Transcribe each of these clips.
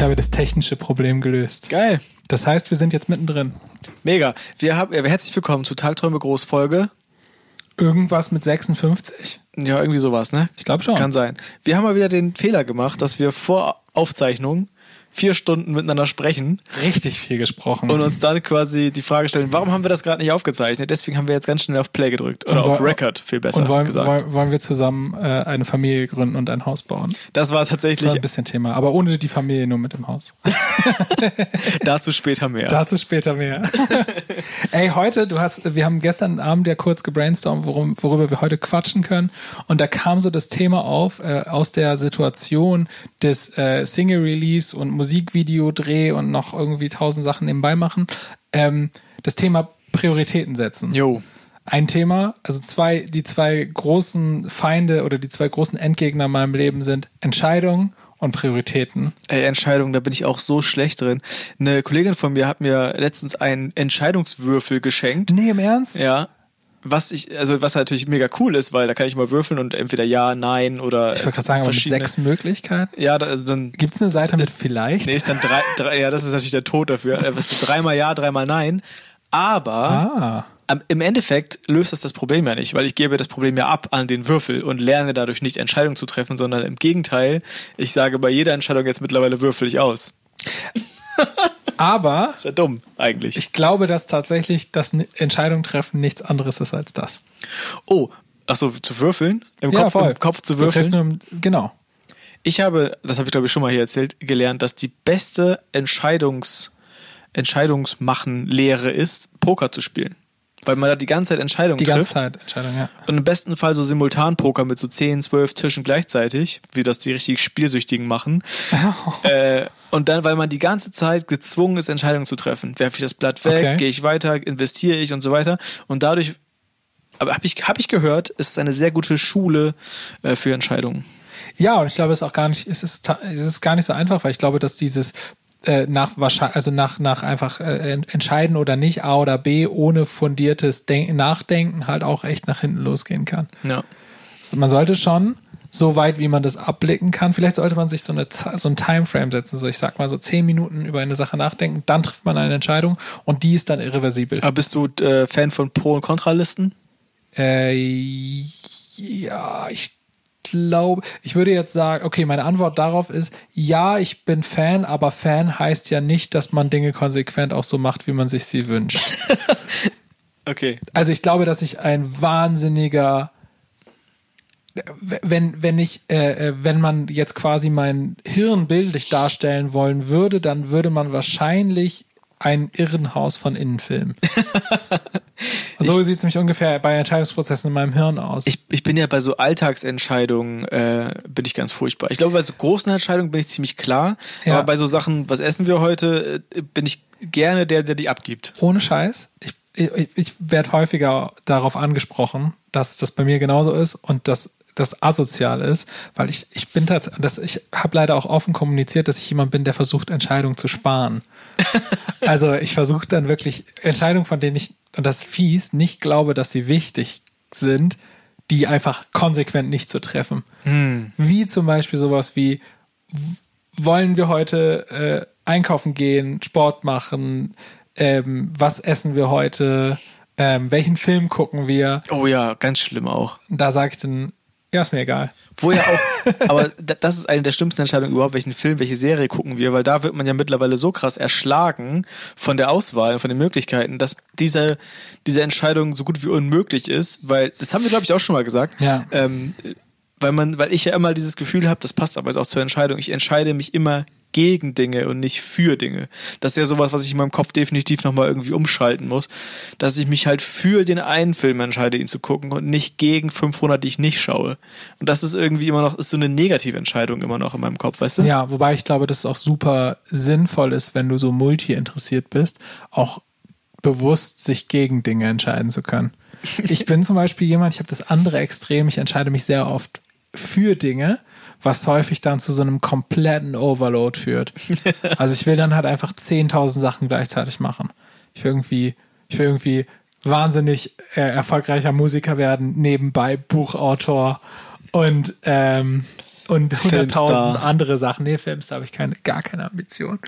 Ich habe das technische Problem gelöst. Geil. Das heißt, wir sind jetzt mittendrin. Mega. Wir haben, äh, herzlich willkommen zu Tagträume Großfolge. Irgendwas mit 56. Ja, irgendwie sowas, ne? Ich glaube schon. Kann sein. Wir haben mal wieder den Fehler gemacht, dass wir vor Aufzeichnung vier Stunden miteinander sprechen Richtig viel gesprochen. und uns dann quasi die Frage stellen, warum haben wir das gerade nicht aufgezeichnet? Deswegen haben wir jetzt ganz schnell auf Play gedrückt. Oder Und auf Record, viel besser Und wollen, gesagt. wollen, wollen wir zusammen äh, eine Familie gründen und ein Haus bauen? das war Das war tatsächlich ein bisschen Thema, aber ohne die Familie, nur mit dem Haus. dazu später mehr. Dazu später mehr. Ey, heute, du hast, wir haben gestern Abend ja kurz gebrainstormt, worum, worüber wir heute quatschen können. Und da kam so das Thema auf, äh, aus der Situation des äh, Single-Release und Musikvideo-Dreh und noch irgendwie tausend Sachen nebenbei machen. Ähm, das Thema Prioritäten setzen. Jo. Ein Thema, also zwei, die zwei großen Feinde oder die zwei großen Endgegner in meinem Leben sind Entscheidungen und Prioritäten. Ey, Entscheidungen, da bin ich auch so schlecht drin. Eine Kollegin von mir hat mir letztens einen Entscheidungswürfel geschenkt. Nee, im Ernst? Ja. Was ich, also was natürlich mega cool ist, weil da kann ich mal würfeln und entweder ja, nein oder. Ich wollte gerade sagen, aber mit sechs Möglichkeiten. Ja, da- also dann. Gibt es eine Seite mit ist- vielleicht? Nee, ist dann drei, drei, ja, das ist natürlich der Tod dafür. Äh, was ist dreimal ja, dreimal nein. Aber Ah. am- im Endeffekt löst das das Problem ja nicht, weil ich gebe das Problem ja ab an den Würfel und lerne dadurch nicht Entscheidungen zu treffen, sondern im Gegenteil, ich sage bei jeder Entscheidung jetzt mittlerweile würfel ich aus. Aber Ist ja dumm, eigentlich. ich glaube, dass tatsächlich das Entscheidung treffen nichts anderes ist als das. oh, ach so, zu würfeln? Im, Kopf, Im Kopf zu würfeln? Nur, genau. Ich habe, das habe ich glaube ich schon mal hier erzählt, gelernt, dass die beste Entscheidungs, Entscheidungsmachen-Lehre ist, Poker zu spielen. Weil man da die ganze Zeit Entscheidungen Die trifft. ganze Zeit Entscheidung, ja. Und im besten Fall so Simultan-Poker mit so 10, 12 Tischen gleichzeitig, wie das die richtig Spielsüchtigen machen. äh, und dann, weil man die ganze Zeit gezwungen ist, Entscheidungen zu treffen. Werfe ich das Blatt weg, Okay. gehe ich weiter, investiere ich und so weiter. Und dadurch, aber habe ich, hab ich gehört, ist es eine sehr gute Schule äh, für Entscheidungen. Ja, und ich glaube, es ist auch gar nicht, es ist, es ist gar nicht so einfach, weil ich glaube, dass dieses äh, nach wahrscheinlich, also nach, nach einfach äh, ent- entscheiden oder nicht, A oder B, ohne fundiertes Denk Nachdenken halt auch echt nach hinten losgehen kann. Ja. Also man sollte schon so weit, wie man das abblicken kann. Vielleicht sollte man sich so, eine, so ein Timeframe setzen. So, ich sag mal so zehn Minuten über eine Sache nachdenken, dann trifft man eine Entscheidung und die ist dann irreversibel. Aber bist du äh, Fan von Pro- und Kontralisten? Äh, ja, ich glaube, ich würde jetzt sagen, okay, meine Antwort darauf ist, ja, ich bin Fan, aber Fan heißt ja nicht, dass man Dinge konsequent auch so macht, wie man sich sie wünscht. Okay. Also ich glaube, dass ich ein wahnsinniger wenn, wenn ich, äh, äh, wenn man jetzt quasi mein Hirn bildlich darstellen wollen würde, dann würde man wahrscheinlich ein Irrenhaus von innen filmen. so sieht es nämlich ungefähr bei Entscheidungsprozessen in meinem Hirn aus. Ich, ich bin ja bei so Alltagsentscheidungen äh, bin ich ganz furchtbar. Ich glaube, bei so großen Entscheidungen bin ich ziemlich klar. Ja. Aber bei so Sachen, was essen wir heute, äh, bin ich gerne der, der die abgibt. Ohne Scheiß. Ich, ich, ich werde häufiger darauf angesprochen, dass das bei mir genauso ist und dass das asozial ist, weil ich, ich bin tatsächlich, ich habe leider auch offen kommuniziert, dass ich jemand bin, der versucht, Entscheidungen zu sparen. also ich versuche dann wirklich Entscheidungen, von denen ich, und das fies, nicht glaube, dass sie wichtig sind, die einfach konsequent nicht zu treffen. Wie zum Beispiel sowas wie, wollen wir heute äh, einkaufen gehen, Sport machen, ähm, was essen wir heute, ähm, welchen Film gucken wir. Oh ja, ganz schlimm auch. Da sage ich dann, ja, ist mir egal. Wo ja auch, aber da- das ist eine der schlimmsten Entscheidungen überhaupt, welchen Film, welche Serie gucken wir, weil da wird man ja mittlerweile so krass erschlagen von der Auswahl, von den Möglichkeiten, dass diese, diese Entscheidung so gut wie unmöglich ist, weil, das haben wir glaube ich auch schon mal gesagt, Ja. ähm, weil man, weil ich ja immer dieses Gefühl habe, das passt aber jetzt auch zur Entscheidung, ich entscheide mich immer gegen Dinge und nicht für Dinge. Das ist ja sowas, was ich in meinem Kopf definitiv nochmal irgendwie umschalten muss, dass ich mich halt für den einen Film entscheide, ihn zu gucken und nicht gegen 500, die ich nicht schaue. Und das ist irgendwie immer noch, ist so eine negative Entscheidung immer noch in meinem Kopf, weißt du? Ja, wobei ich glaube, dass es auch super sinnvoll ist, wenn du so multi interessiert bist, auch bewusst sich gegen Dinge entscheiden zu können. Ich bin zum Beispiel jemand, ich habe das andere Extrem, ich entscheide mich sehr oft für Dinge, was häufig dann zu so einem kompletten Overload führt. Also ich will dann halt einfach 10.000 Sachen gleichzeitig machen. Ich will irgendwie, ich will irgendwie wahnsinnig äh, erfolgreicher Musiker werden, nebenbei Buchautor und ähm, und Filmstar. hunderttausend andere Sachen. Nee, Filmstar habe ich keine, gar keine Ambition.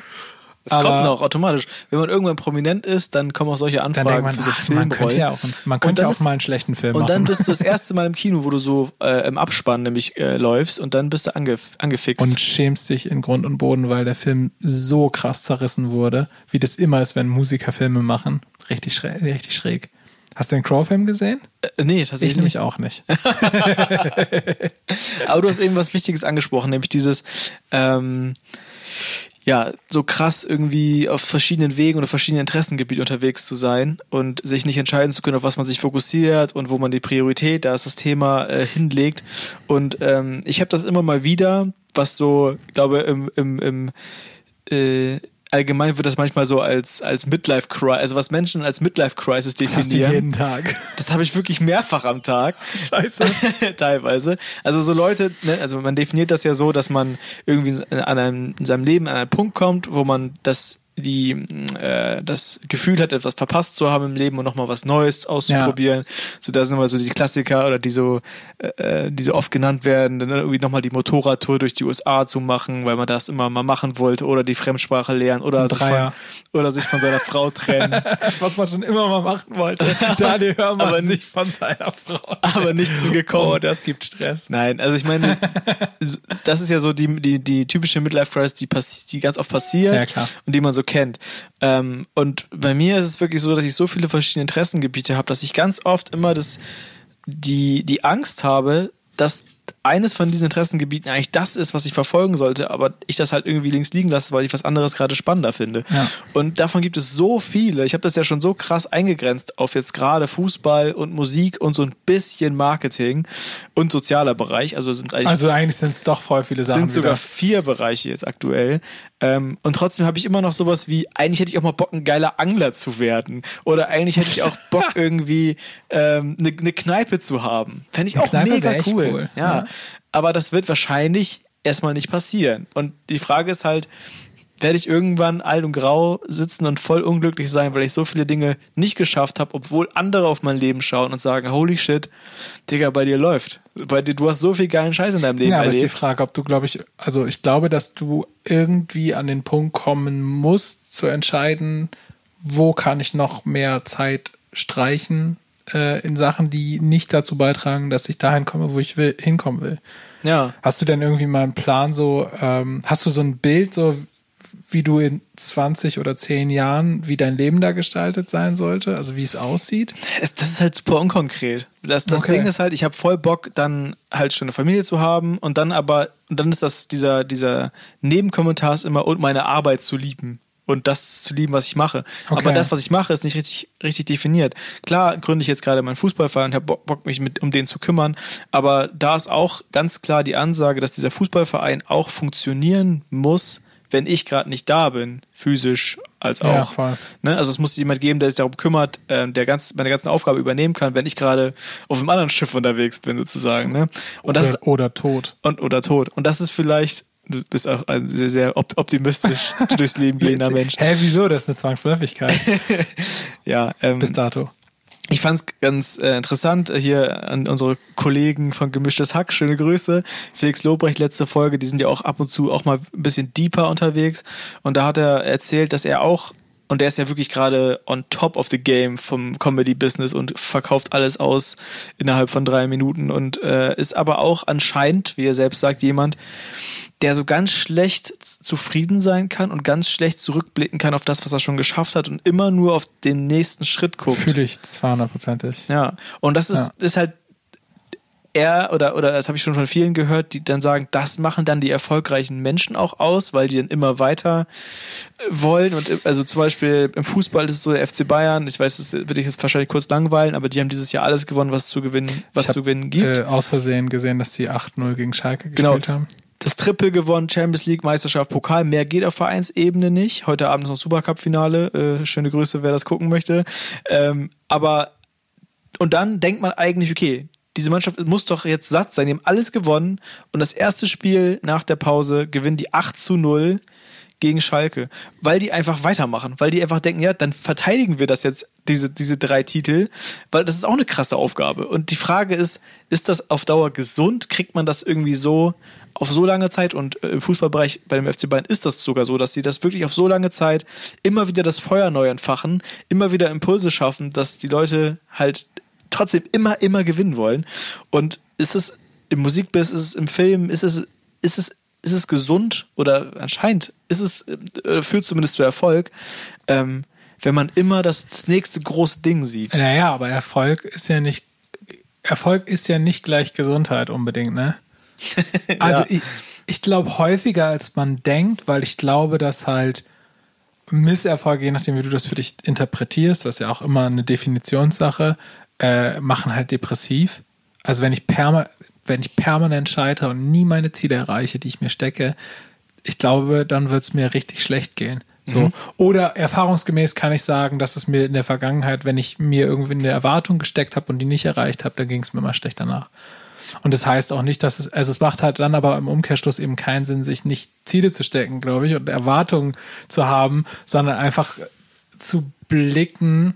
Das kommt noch automatisch. Wenn man irgendwann prominent ist, dann kommen auch solche Dann Anfragen man, für so ach, man könnte Filmrollen. ja auch, man könnte dann ja auch ist- mal einen schlechten Film und dann machen. bist du das erste Mal im Kino, wo du so äh, im Abspann nämlich äh, läufst und dann bist du angef angefixt. und schämst dich in Grund und Boden, weil der Film so krass zerrissen wurde, wie das immer ist, wenn Musiker Filme machen. Richtig schräg. Richtig schräg. Hast du den Crow-Film gesehen? äh, nee, tatsächlich Ich nämlich auch nicht. Aber du hast eben was Wichtiges angesprochen, nämlich dieses, ähm, ja, so krass irgendwie auf verschiedenen Wegen oder verschiedenen Interessengebieten unterwegs zu sein und sich nicht entscheiden zu können, auf was man sich fokussiert und wo man die Priorität, da ist das Thema, äh, hinlegt. Und ähm, ich habe das immer mal wieder, was so, glaube, im, im, im äh, allgemein wird das manchmal so als, als Midlife Crisis, also was Menschen als Midlife Crisis Das hast du definieren. jeden Tag. Das habe ich wirklich mehrfach am Tag. Scheiße. Teilweise. Also so Leute, ne, also man definiert das ja so, dass man irgendwie an einem, in seinem Leben an einen Punkt kommt, wo man das die äh, das Gefühl hat, etwas verpasst zu haben im Leben und nochmal was Neues auszuprobieren. So da sind immer so die Klassiker oder die so, äh, die so oft genannt werden, dann irgendwie nochmal die Motorradtour durch die USA zu machen, weil man das immer mal machen wollte oder die Fremdsprache lernen oder, sich von, oder sich von seiner Frau trennen. Was man schon immer mal machen wollte. Daniel Hörmann Aber sich von seiner Frau. aber nicht zugekommen. Oh, das gibt Stress. Nein, also ich meine, das ist ja so die, die, die typische Midlife-Crisis, die, die ganz oft passiert Ja, und die man so kennt. Ähm, und bei mir ist es wirklich so, dass ich so viele verschiedene Interessengebiete habe, dass ich ganz oft immer das, die, die Angst habe, dass eines von diesen Interessengebieten eigentlich das ist, was ich verfolgen sollte, aber ich das halt irgendwie links liegen lasse, weil ich was anderes gerade spannender finde. Ja. Und davon gibt es so viele. Ich habe das ja schon so krass eingegrenzt auf jetzt gerade Fußball und Musik und so ein bisschen Marketing und sozialer Bereich. Also sind eigentlich Also eigentlich sind es doch voll viele Sachen. sind sogar wieder. vier Bereiche jetzt aktuell. Ähm, und trotzdem habe ich immer noch sowas wie, eigentlich hätte ich auch mal Bock, ein geiler Angler zu werden. Oder eigentlich hätte ich auch Bock, irgendwie ähm, eine ne Kneipe zu haben. Fände ich Eine auch Kneipe mega cool. cool. Ja. Ja. Aber das wird wahrscheinlich erstmal nicht passieren. Und die Frage ist halt, werde ich irgendwann alt und grau sitzen und voll unglücklich sein, weil ich so viele Dinge nicht geschafft habe, obwohl andere auf mein Leben schauen und sagen, holy shit, Digga, bei dir läuft. Bei dir, du hast so viel geilen Scheiß in deinem Leben Ja, aber ist die erlebt. Frage, ob du, glaube ich, also ich glaube, dass du irgendwie an den Punkt kommen musst, zu entscheiden, wo kann ich noch mehr Zeit streichen äh, in Sachen, die nicht dazu beitragen, dass ich dahin komme, wo ich will, hinkommen will. Ja. Hast du denn irgendwie mal einen Plan so, ähm, hast du so ein Bild so, wie du in 20 oder 10 Jahren, wie dein Leben da gestaltet sein sollte, also wie es aussieht? Das ist halt super unkonkret. Das, das Okay. Ding ist halt, ich habe voll Bock, dann halt schon eine Familie zu haben und dann aber, und dann ist das, dieser, dieser Nebenkommentar ist immer, und meine Arbeit zu lieben. Und das zu lieben, was ich mache. Okay. Aber das, was ich mache, ist nicht richtig, richtig definiert. Klar gründe ich jetzt gerade meinen Fußballverein und habe Bock, Bock, mich mit, um den zu kümmern. Aber da ist auch ganz klar die Ansage, dass dieser Fußballverein auch funktionieren muss, wenn ich gerade nicht da bin, physisch als auch. Ja. Ne? Also es muss jemand geben, der sich darum kümmert, ähm, der ganz, meine ganzen Aufgabe übernehmen kann, wenn ich gerade auf einem anderen Schiff unterwegs bin, sozusagen. Ne? Und das ist, oder, oder tot. und, oder tot. Und das ist vielleicht, du bist auch ein sehr, sehr op optimistisch durchs Leben gehender Mensch. Hä, wieso? Das ist eine Zwangsläufigkeit. Ja, ähm, Bis dato. Ich fand es ganz äh, interessant äh, hier an unsere Kollegen von Gemischtes Hack. Schöne Grüße. Felix Lobrecht, letzte Folge, die sind ja auch ab und zu auch mal ein bisschen deeper unterwegs. Und da hat er erzählt, dass er auch, und der ist ja wirklich gerade on top of the game vom Comedy-Business und verkauft alles aus innerhalb von drei Minuten und äh, ist aber auch anscheinend, wie er selbst sagt, jemand, der so ganz schlecht zufrieden sein kann und ganz schlecht zurückblicken kann auf das, was er schon geschafft hat und immer nur auf den nächsten Schritt guckt. Fühle ich 200%ig. Ja, und das ist, Ja. ist halt er oder oder das habe ich schon von vielen gehört, die dann sagen, das machen dann die erfolgreichen Menschen auch aus, weil die dann immer weiter äh, wollen und äh, also zum Beispiel im Fußball ist es so der FC Bayern. Ich weiß, das würde ich jetzt wahrscheinlich kurz langweilen, aber die haben dieses Jahr alles gewonnen, was zu gewinnen, was hab, zu gewinnen gibt. Äh, aus Versehen gesehen, dass die 8-0 gegen Schalke Genau. gespielt haben. das Triple gewonnen, Champions League, Meisterschaft, Pokal. Mehr geht auf Vereinsebene nicht. Heute Abend ist noch Supercup-Finale. Äh, schöne Grüße, wer das gucken möchte. Ähm, aber und dann denkt man eigentlich, okay, diese Mannschaft muss doch jetzt satt sein. Die haben alles gewonnen und das erste Spiel nach der Pause gewinnen die 8 zu 0 gegen Schalke, weil die einfach weitermachen, weil die einfach denken, ja, dann verteidigen wir das jetzt diese, diese drei Titel, weil das ist auch eine krasse Aufgabe. Und die Frage ist, ist das auf Dauer gesund? Kriegt man das irgendwie so auf so lange Zeit? Und äh, im Fußballbereich bei dem FC Bayern ist das sogar so, dass sie das wirklich auf so lange Zeit immer wieder das Feuer neu entfachen, immer wieder Impulse schaffen, dass die Leute halt trotzdem immer, immer gewinnen wollen. Und ist es im Musikbiss, ist es im Film, ist es, ist es, ist es gesund oder anscheinend ist es, äh, führt zumindest zu Erfolg, ähm, wenn man immer das, das nächste große Ding sieht. Naja, aber Erfolg ist ja nicht, Erfolg ist ja nicht gleich Gesundheit unbedingt, ne? Also ja. ich, ich glaube häufiger als man denkt, weil ich glaube, dass halt Misserfolge, je nachdem, wie du das für dich interpretierst, was ja auch immer eine Definitionssache, äh, machen halt depressiv. Also wenn ich, perma wenn ich permanent scheitere und nie meine Ziele erreiche, die ich mir stecke, ich glaube, dann wird es mir richtig schlecht gehen. So. Mhm. Oder erfahrungsgemäß kann ich sagen, dass es mir in der Vergangenheit, wenn ich mir irgendwie eine Erwartung gesteckt habe und die nicht erreicht habe, dann ging es mir mal schlecht danach. Und das heißt auch nicht, dass es, also es macht halt dann aber im Umkehrschluss eben keinen Sinn, sich nicht Ziele zu stecken, glaube ich, und Erwartungen zu haben, sondern einfach zu blicken,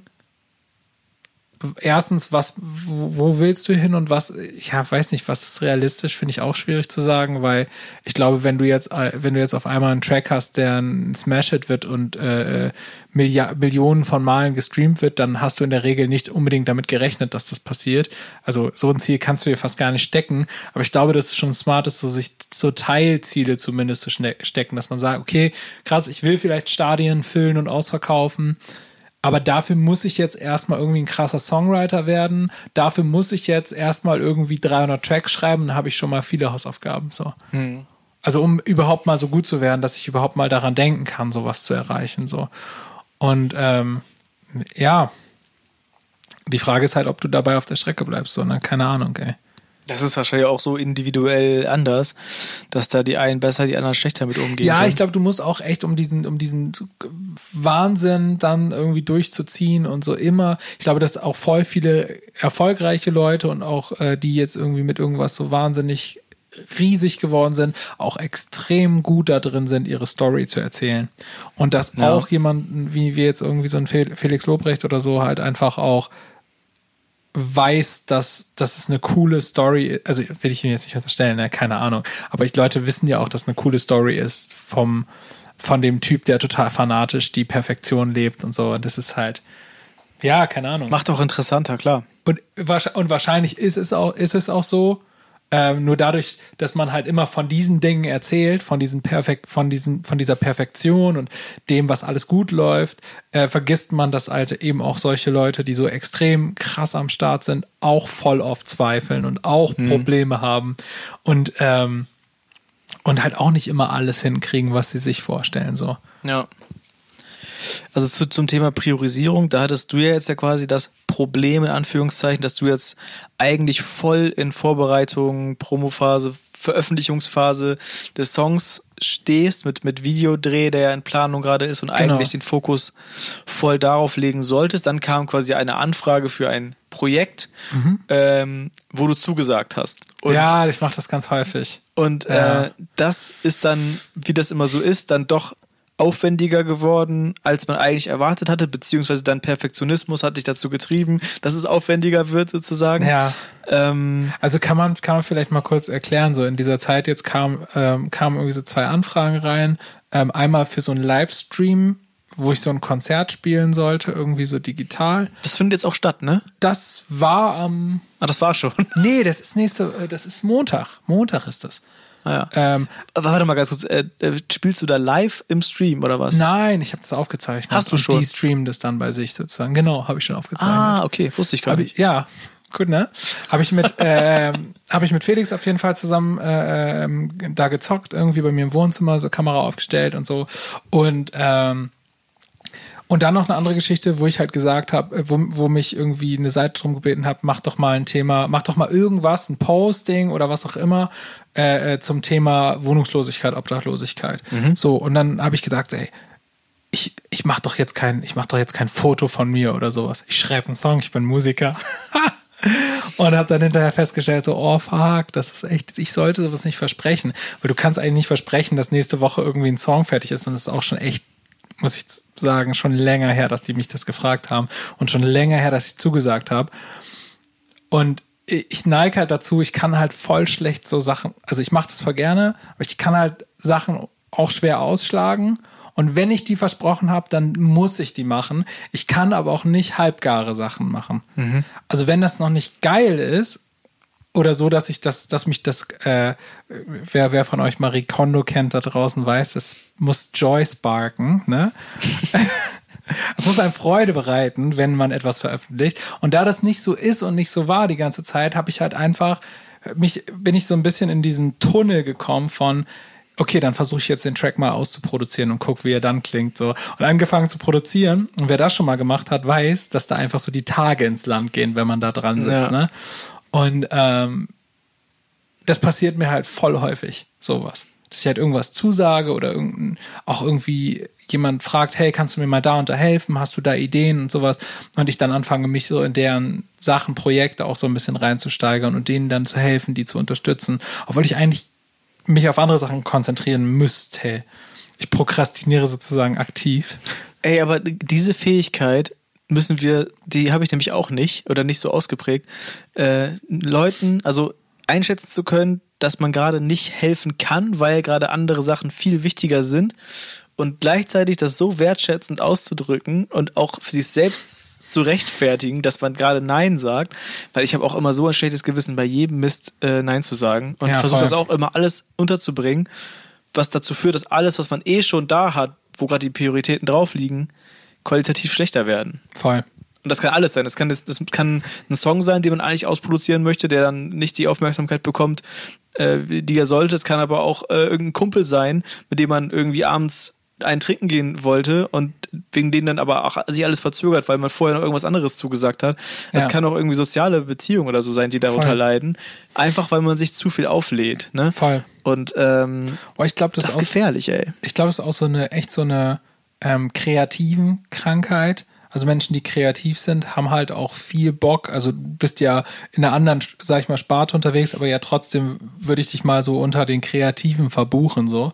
erstens, was, wo, willst du hin und was, ja, weiß nicht, was ist realistisch, finde ich auch schwierig zu sagen, weil ich glaube, wenn du jetzt, äh, wenn du jetzt auf einmal einen Track hast, der ein Smash-Hit wird und äh, Milliard, Millionen von Malen gestreamt wird, dann hast du in der Regel nicht unbedingt damit gerechnet, dass das passiert. Also so ein Ziel kannst du dir fast gar nicht stecken, aber ich glaube, dass es schon smart ist, so sich so Teilziele zumindest zu stecken, dass man sagt, okay, krass, ich will vielleicht Stadien füllen und ausverkaufen, aber dafür muss ich jetzt erstmal irgendwie ein krasser Songwriter werden. Dafür muss ich jetzt erstmal irgendwie 300 Tracks schreiben. Dann habe ich schon mal viele Hausaufgaben. So. Hm. Also um überhaupt mal so gut zu werden, dass ich überhaupt mal daran denken kann, sowas zu erreichen. So. Und ähm, ja, die Frage ist halt, ob du dabei auf der Strecke bleibst, sondern keine Ahnung, ey. Das ist wahrscheinlich auch so individuell anders, dass da die einen besser, die anderen schlechter mit umgehen. Ja, können. ich glaube, du musst auch echt, um diesen, um diesen Wahnsinn dann irgendwie durchzuziehen und so immer. Ich glaube, dass auch voll viele erfolgreiche Leute und auch äh, die jetzt irgendwie mit irgendwas so wahnsinnig riesig geworden sind, auch extrem gut da drin sind, ihre Story zu erzählen. Und dass ja. auch jemanden, wie wir jetzt irgendwie so ein Felix Lobrecht oder so, halt einfach auch weiß, dass, dass es eine coole Story Also will ich Ihnen jetzt nicht unterstellen, ne? keine Ahnung. Aber ich, Leute wissen ja auch, dass eine coole Story ist vom, von dem Typ, der total fanatisch die Perfektion lebt und so. Und das ist halt, ja, keine Ahnung. Macht auch interessanter, klar. Und, und wahrscheinlich ist es auch, ist es auch so, ähm, nur dadurch, dass man halt immer von diesen Dingen erzählt, von diesen Perfekt, von diesem, von dieser Perfektion und dem, was alles gut läuft, äh, vergisst man, dass halt eben auch solche Leute, die so extrem krass am Start sind, auch voll oft zweifeln und auch mhm. Probleme haben und ähm, und halt auch nicht immer alles hinkriegen, was sie sich vorstellen so. Ja. Also zu, zum Thema Priorisierung, da hattest du ja jetzt ja quasi das Problem in Anführungszeichen, dass du jetzt eigentlich voll in Vorbereitung, Promophase, Veröffentlichungsphase des Songs stehst mit, mit Videodreh, der ja in Planung gerade ist und genau. eigentlich den Fokus voll darauf legen solltest. Dann kam quasi eine Anfrage für ein Projekt, mhm. ähm, wo du zugesagt hast. Und, ja, ich mache das ganz häufig. Und ja. äh, das ist dann, wie das immer so ist, dann doch aufwendiger geworden, als man eigentlich erwartet hatte, beziehungsweise dein Perfektionismus hat dich dazu getrieben, dass es aufwendiger wird sozusagen. Ja. Ähm, also kann man, kann man vielleicht mal kurz erklären, so in dieser Zeit jetzt kam, ähm, kamen irgendwie so zwei Anfragen rein. Ähm, einmal für so einen Livestream, wo ich so ein Konzert spielen sollte, irgendwie so digital. Das findet jetzt auch statt, ne? Das war am. Ähm, ah, das war schon. Nee, das ist nächste, äh, das ist Montag. Montag ist das. Ah, ja. ähm, Warte mal ganz kurz, äh, äh, spielst du da live im Stream oder was? Nein, ich habe das aufgezeichnet. Hast du schon? Die streamen das dann bei sich sozusagen. Genau, habe ich schon aufgezeichnet. Ah, okay, wusste ich gar nicht. ja, gut, ne? Habe ich mit äh, habe ich mit Felix auf jeden Fall zusammen äh, ähm, da gezockt, irgendwie bei mir im Wohnzimmer, so Kamera aufgestellt und so. Und ähm, und dann noch eine andere Geschichte, wo ich halt gesagt habe, äh, wo, wo mich irgendwie eine Seite drum gebeten hat, mach doch mal ein Thema, mach doch mal irgendwas, ein Posting oder was auch immer äh, äh zum Thema Wohnungslosigkeit, Obdachlosigkeit. Mhm. So, und dann habe ich gesagt, ey, ich, ich mach doch jetzt kein, ich mach doch jetzt kein Foto von mir oder sowas. Ich schreibe einen Song, ich bin Musiker. und habe dann hinterher festgestellt, so, oh fuck, das ist echt, ich sollte sowas nicht versprechen. Weil du kannst eigentlich nicht versprechen, dass nächste Woche irgendwie ein Song fertig ist und das ist auch schon echt muss ich sagen, schon länger her, dass die mich das gefragt haben und schon länger her, dass ich zugesagt habe. Und ich neige halt dazu, ich kann halt voll schlecht so Sachen, also ich mache das voll gerne, aber ich kann halt Sachen auch schwer ausschlagen. Und wenn ich die versprochen habe, dann muss ich die machen. Ich kann aber auch nicht halbgare Sachen machen. Mhm. Also wenn das noch nicht geil ist, oder so, dass ich das, dass mich das, äh, wer, wer von euch Marie Kondo kennt da draußen weiß, es muss Joy sparken, ne? Es muss einem Freude bereiten, wenn man etwas veröffentlicht. Und da das nicht so ist und nicht so war die ganze Zeit, habe ich halt einfach mich bin ich so ein bisschen in diesen Tunnel gekommen von okay, dann versuche ich jetzt den Track mal auszuproduzieren und guck, wie er dann klingt so und angefangen zu produzieren. Und wer das schon mal gemacht hat, weiß, dass da einfach so die Tage ins Land gehen, wenn man da dran sitzt. Ja. Ne? Und ähm, das passiert mir halt voll häufig, sowas. Dass ich halt irgendwas zusage oder irgendein, auch irgendwie jemand fragt, hey, kannst du mir mal da unterhelfen? Hast du da Ideen und sowas? Und ich dann anfange, mich so in deren Sachen, Projekte auch so ein bisschen reinzusteigern und denen dann zu helfen, die zu unterstützen. Obwohl ich eigentlich mich auf andere Sachen konzentrieren müsste. Ich prokrastiniere sozusagen aktiv. Ey, aber diese Fähigkeit müssen wir, die habe ich nämlich auch nicht oder nicht so ausgeprägt, äh, Leuten, also einschätzen zu können, dass man gerade nicht helfen kann, weil gerade andere Sachen viel wichtiger sind und gleichzeitig das so wertschätzend auszudrücken und auch für sich selbst zu rechtfertigen, dass man gerade Nein sagt, weil ich habe auch immer so ein schlechtes Gewissen bei jedem Mist äh, Nein zu sagen und ja, versuche das auch immer alles unterzubringen, was dazu führt, dass alles, was man eh schon da hat, wo gerade die Prioritäten drauf liegen, qualitativ schlechter werden. Voll. Und das kann alles sein. Das kann, das, das kann ein Song sein, den man eigentlich ausproduzieren möchte, der dann nicht die Aufmerksamkeit bekommt, äh, die er sollte. Es kann aber auch äh, irgendein Kumpel sein, mit dem man irgendwie abends einen trinken gehen wollte und wegen denen dann aber auch sich alles verzögert, weil man vorher noch irgendwas anderes zugesagt hat. Es ja. kann auch irgendwie soziale Beziehungen oder so sein, die darunter Voll. leiden. Einfach weil man sich zu viel auflädt. Ne? Voll. Und ähm, oh, ich glaube, das, das, ist gefährlich, ey. Ich glaube, es ist auch so eine echt so eine ähm, kreativen Krankheit. Also Menschen, die kreativ sind, haben halt auch viel Bock. Also du bist ja in einer anderen, sag ich mal, Sparte unterwegs, aber ja trotzdem würde ich dich mal so unter den Kreativen verbuchen so.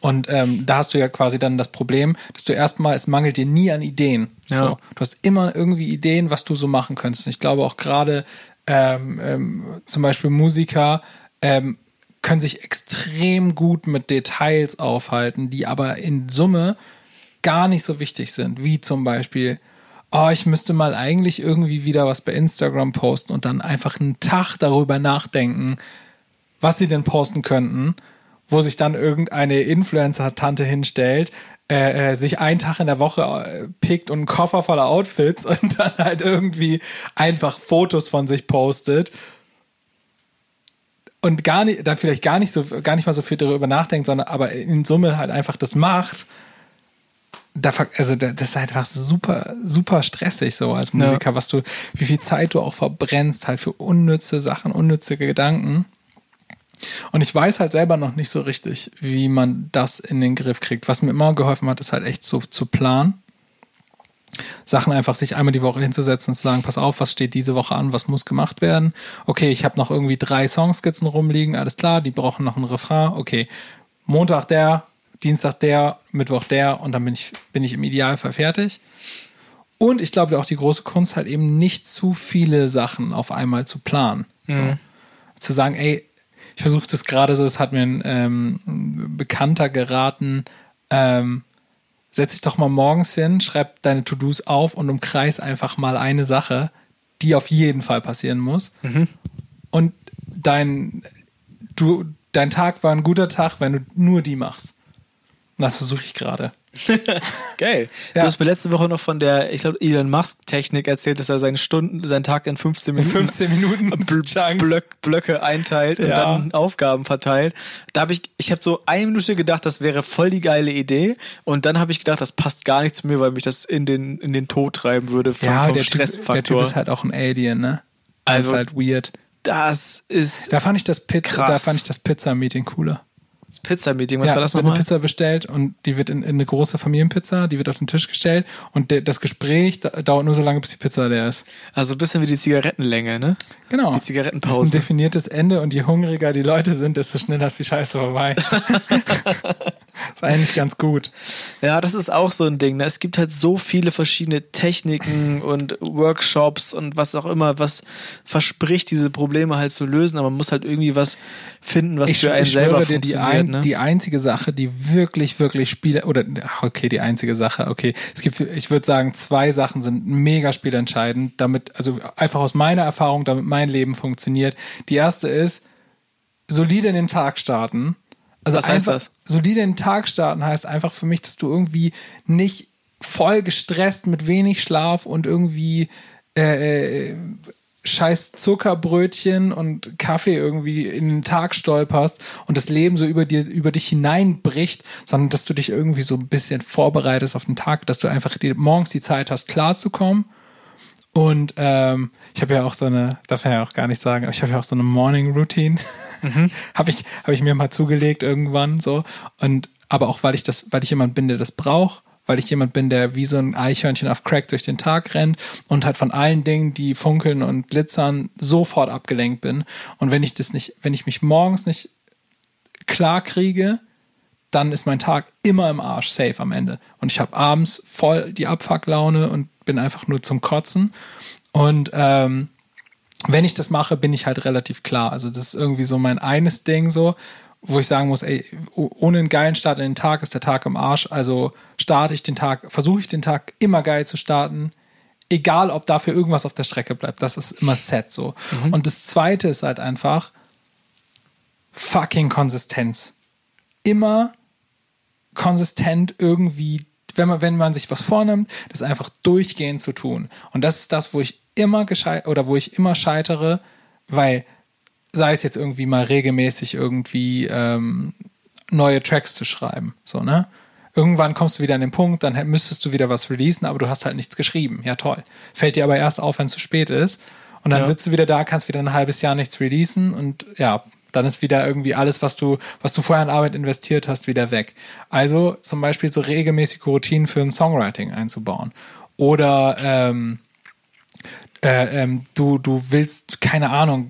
Und ähm, da hast du ja quasi dann das Problem, dass du erstmal, es mangelt dir nie an Ideen. Ja. So, du hast immer irgendwie Ideen, was du so machen könntest. Und ich glaube auch gerade ähm, ähm, zum Beispiel Musiker ähm, können sich extrem gut mit Details aufhalten, die aber in Summe gar nicht so wichtig sind, wie zum Beispiel, oh, ich müsste mal eigentlich irgendwie wieder was bei Instagram posten und dann einfach einen Tag darüber nachdenken, was sie denn posten könnten, wo sich dann irgendeine Influencer-Tante hinstellt, äh, äh, sich einen Tag in der Woche äh, pickt und einen Koffer voller Outfits und dann halt irgendwie einfach Fotos von sich postet und gar nicht, dann vielleicht gar nicht so, gar nicht mal so viel darüber nachdenkt, sondern aber in Summe halt einfach das macht da, also das ist halt einfach super, super stressig so als Musiker, ja. was du, wie viel Zeit du auch verbrennst halt für unnütze Sachen, unnütze Gedanken. Und ich weiß halt selber noch nicht so richtig, wie man das in den Griff kriegt. Was mir immer geholfen hat, ist halt echt so zu planen. Sachen einfach sich einmal die Woche hinzusetzen und zu sagen, pass auf, was steht diese Woche an, was muss gemacht werden. Okay, ich habe noch irgendwie drei Songskizzen rumliegen, alles klar, die brauchen noch ein Refrain. Okay, Montag der, Dienstag der, Mittwoch der und dann bin ich, bin ich im Idealfall fertig. Und ich glaube auch die große Kunst halt eben nicht zu viele Sachen auf einmal zu planen. So. Mhm. Zu sagen, ey, ich versuche das gerade so, es hat mir ein ähm, Bekannter geraten, ähm, setz dich doch mal morgens hin, schreib deine To-Dos auf und umkreis einfach mal eine Sache, die auf jeden Fall passieren muss. Mhm. Und dein, du, dein Tag war ein guter Tag, wenn du nur die machst. Das versuche ich gerade. Geil. Ja. Du hast mir letzte Woche noch von der, ich glaube, Elon Musk-Technik erzählt, dass er seine Stunden, seinen Tag in 15 Minuten, in 15 Minuten Blöck, Blöcke einteilt ja. und dann Aufgaben verteilt. Da habe ich, ich habe so eine Minute gedacht, das wäre voll die geile Idee. Und dann habe ich gedacht, das passt gar nicht zu mir, weil mich das in den, in den Tod treiben würde vom, ja, vom der Stressfaktor. Typ, der Typ ist halt auch ein Alien, ne? Also, das ist halt weird. Das ist. Da fand ich das Pizza, da fand ich das Pizza-Meeting cooler. Pizza-Meeting, was ja, war das nochmal? eine Pizza bestellt und die wird in, in, eine große Familienpizza, die wird auf den Tisch gestellt und de, das Gespräch dauert nur so lange, bis die Pizza leer ist. Also ein bisschen wie die Zigarettenlänge, ne? Genau. Die Zigarettenpause. Das ist ein definiertes Ende und je hungriger die Leute sind, desto schneller ist die Scheiße vorbei. ist eigentlich ganz gut. Ja, das ist auch so ein Ding. Ne? Es gibt halt so viele verschiedene Techniken und Workshops und was auch immer, was verspricht, diese Probleme halt zu lösen, aber man muss halt irgendwie was finden, was ich, für einen ich selber dir, die, funktioniert. ein, ne? die einzige Sache, die wirklich, wirklich Spiele, oder okay, die einzige Sache, okay, es gibt, ich würde sagen, zwei Sachen sind mega spielentscheidend, damit, also einfach aus meiner Erfahrung, damit mein Leben funktioniert. Die erste ist, solide in den Tag starten. Also Was heißt einfach, das? Solide den Tag starten heißt einfach für mich, dass du irgendwie nicht voll gestresst mit wenig Schlaf und irgendwie äh, äh, scheiß Zuckerbrötchen und Kaffee irgendwie in den Tag stolperst und das Leben so über dir über dich hineinbricht, sondern dass du dich irgendwie so ein bisschen vorbereitest auf den Tag, dass du einfach die, morgens die Zeit hast, klarzukommen. Und ähm, ich habe ja auch so eine, darf man ja auch gar nicht sagen, aber ich habe ja auch so eine Morning Routine. Mhm. habe ich, hab ich mir mal zugelegt irgendwann so. Und aber auch weil ich das, weil ich jemand bin, der das braucht, weil ich jemand bin, der wie so ein Eichhörnchen auf Crack durch den Tag rennt und halt von allen Dingen, die funkeln und glitzern, sofort abgelenkt bin. Und wenn ich das nicht, wenn ich mich morgens nicht klar kriege, dann ist mein Tag immer im Arsch, safe am Ende. Und ich habe abends voll die Abfucklaune und bin einfach nur zum Kotzen. Und ähm, wenn ich das mache, bin ich halt relativ klar. Also das ist irgendwie so mein eines Ding so, wo ich sagen muss, ey, ohne einen geilen Start in den Tag ist der Tag im Arsch. Also starte ich den Tag, versuche ich den Tag immer geil zu starten. Egal, ob dafür irgendwas auf der Strecke bleibt. Das ist immer set so. Mhm. Und das zweite ist halt einfach fucking Konsistenz. Immer konsistent irgendwie, wenn man, wenn man sich was vornimmt, das einfach durchgehend zu tun. Und das ist das, wo ich immer gescheit oder wo ich immer scheitere, weil sei es jetzt irgendwie mal regelmäßig irgendwie ähm, neue Tracks zu schreiben, so ne? Irgendwann kommst du wieder an den Punkt, dann müsstest du wieder was releasen, aber du hast halt nichts geschrieben. Ja toll. Fällt dir aber erst auf, wenn es zu spät ist. Und dann Ja. sitzt du wieder da, kannst wieder ein halbes Jahr nichts releasen und ja, dann ist wieder irgendwie alles, was du, was du vorher in Arbeit investiert hast, wieder weg. Also zum Beispiel so regelmäßige Routinen für ein Songwriting einzubauen. Oder ähm, äh, ähm, du, du willst, keine Ahnung,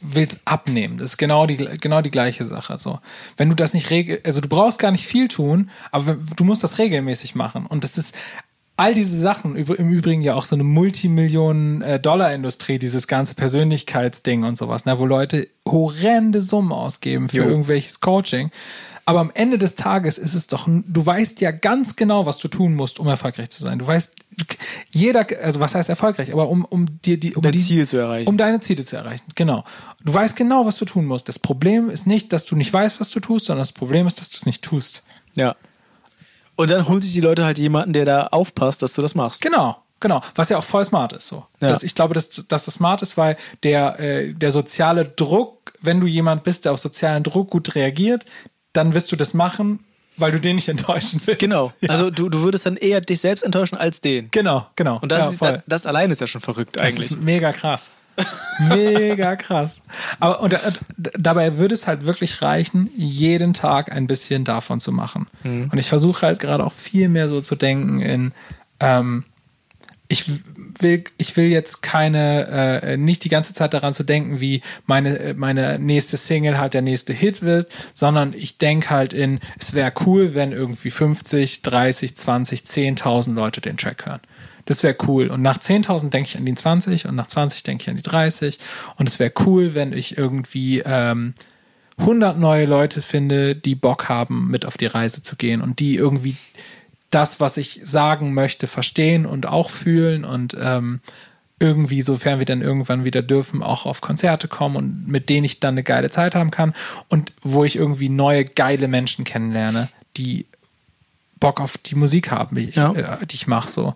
willst abnehmen. Das ist genau die, genau die gleiche Sache. So. Wenn du das nicht regel, also du brauchst gar nicht viel tun, aber du musst das regelmäßig machen. Und das ist all diese Sachen, im Übrigen ja auch so eine Multimillionen-Dollar-Industrie, dieses ganze Persönlichkeitsding und sowas, ne, wo Leute horrende Summen ausgeben für Jo. irgendwelches Coaching. Aber am Ende des Tages ist es doch, du weißt ja ganz genau, was du tun musst, um erfolgreich zu sein. Du weißt, jeder, also was heißt erfolgreich, aber um, um dir die, um Dein die, Ziel zu erreichen. Um deine Ziele zu erreichen, genau. Du weißt genau, was du tun musst. Das Problem ist nicht, dass du nicht weißt, was du tust, sondern das Problem ist, dass du es nicht tust. Ja. Und dann holen sich die Leute halt jemanden, der da aufpasst, dass du das machst. Genau, genau. Was ja auch voll smart ist. So. Ja. Das, ich glaube, dass, dass das smart ist, weil der, äh, der soziale Druck, wenn du jemand bist, der auf sozialen Druck gut reagiert, dann wirst du das machen, weil du den nicht enttäuschen willst. Genau. Ja. Also du, du würdest dann eher dich selbst enttäuschen als den. genau, genau. Und das, ja, ist, das, das allein ist ja schon verrückt Das eigentlich. ist mega krass. Mega krass. Aber und, äh, dabei würde es halt wirklich reichen, jeden Tag ein bisschen davon zu machen. Mhm. Und ich versuche halt gerade auch viel mehr so zu denken in, ähm, ich will, ich will jetzt keine, äh, nicht die ganze Zeit daran zu denken, wie meine, äh, meine nächste Single halt der nächste Hit wird, sondern ich denke halt in, es wäre cool, wenn irgendwie 50, 30, 20, 10.000 Leute den Track hören. Das wäre cool. Und nach 10.000 denke ich an die 20 und nach 20 denke ich an die 30. Und es wäre cool, wenn ich irgendwie ähm, 100 neue Leute finde, die Bock haben, mit auf die Reise zu gehen und die irgendwie das, was ich sagen möchte, verstehen und auch fühlen und ähm, irgendwie, sofern wir dann irgendwann wieder dürfen, auch auf Konzerte kommen und mit denen ich dann eine geile Zeit haben kann und wo ich irgendwie neue geile Menschen kennenlerne, die Bock auf die Musik haben, die ich, Ja. äh, ich mache so.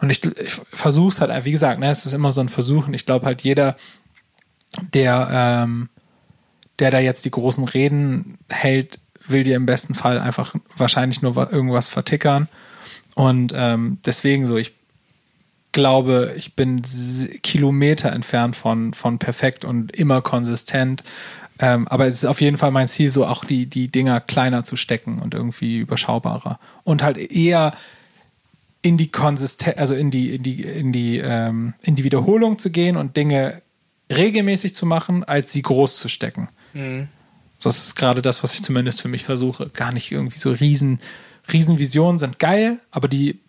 Und ich, ich versuche es halt, wie gesagt, ne, es ist immer so ein Versuchen. Ich glaube halt jeder, der, ähm, der da jetzt die großen Reden hält, will dir im besten Fall einfach wahrscheinlich nur wa- irgendwas vertickern. Und ähm, deswegen so, ich glaube, ich bin Kilometer entfernt von, von perfekt und immer konsistent. Ähm, aber es ist auf jeden Fall mein Ziel, so auch die, die Dinger kleiner zu stecken und irgendwie überschaubarer. Und halt eher in die Konsistenz, also in die, in die, in die, ähm, in die Wiederholung zu gehen und Dinge regelmäßig zu machen, als sie groß zu stecken. Das ist gerade das, was ich zumindest für mich versuche. Gar nicht irgendwie so riesen, riesen Visionen sind geil, aber die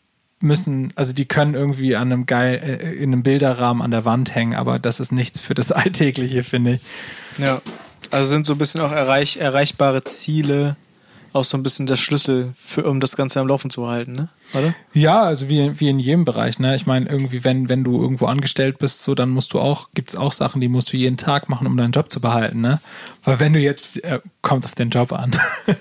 müssen, also die können irgendwie an einem geil, äh, in einem Bilderrahmen an der Wand hängen, aber das ist nichts für das Alltägliche, finde ich. Ja. Also sind so ein bisschen auch erreich, erreichbare Ziele auch so ein bisschen der Schlüssel, für, um das Ganze am Laufen zu halten, ne? Oder? Ja, also wie, wie in jedem Bereich, ne? Ich meine, irgendwie, wenn, wenn du irgendwo angestellt bist, so, dann musst du auch, gibt es auch Sachen, die musst du jeden Tag machen, um deinen Job zu behalten, ne? Weil wenn du jetzt, äh, kommt auf den Job an.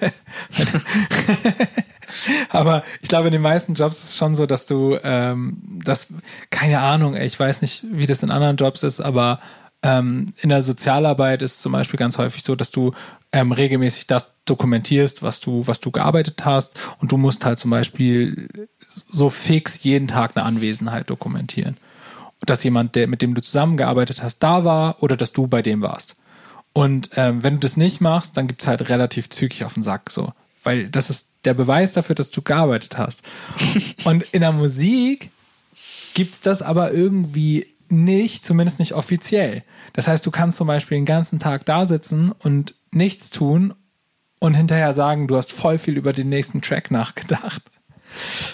Aber ich glaube, in den meisten Jobs ist es schon so, dass du ähm, das, keine Ahnung, ey, ich weiß nicht, wie das in anderen Jobs ist, aber ähm, in der Sozialarbeit ist zum Beispiel ganz häufig so, dass du ähm, regelmäßig das dokumentierst, was du, was du gearbeitet hast und du musst halt zum Beispiel so fix jeden Tag eine Anwesenheit dokumentieren. Dass jemand, der, mit dem du zusammengearbeitet hast, da war oder dass du bei dem warst. Und ähm, wenn du das nicht machst, dann gibt es halt relativ zügig auf den Sack so. Weil das ist der Beweis dafür, dass du gearbeitet hast. und in der Musik gibt es das aber irgendwie nicht, zumindest nicht offiziell. Das heißt, du kannst zum Beispiel den ganzen Tag da sitzen und nichts tun und hinterher sagen, du hast voll viel über den nächsten Track nachgedacht.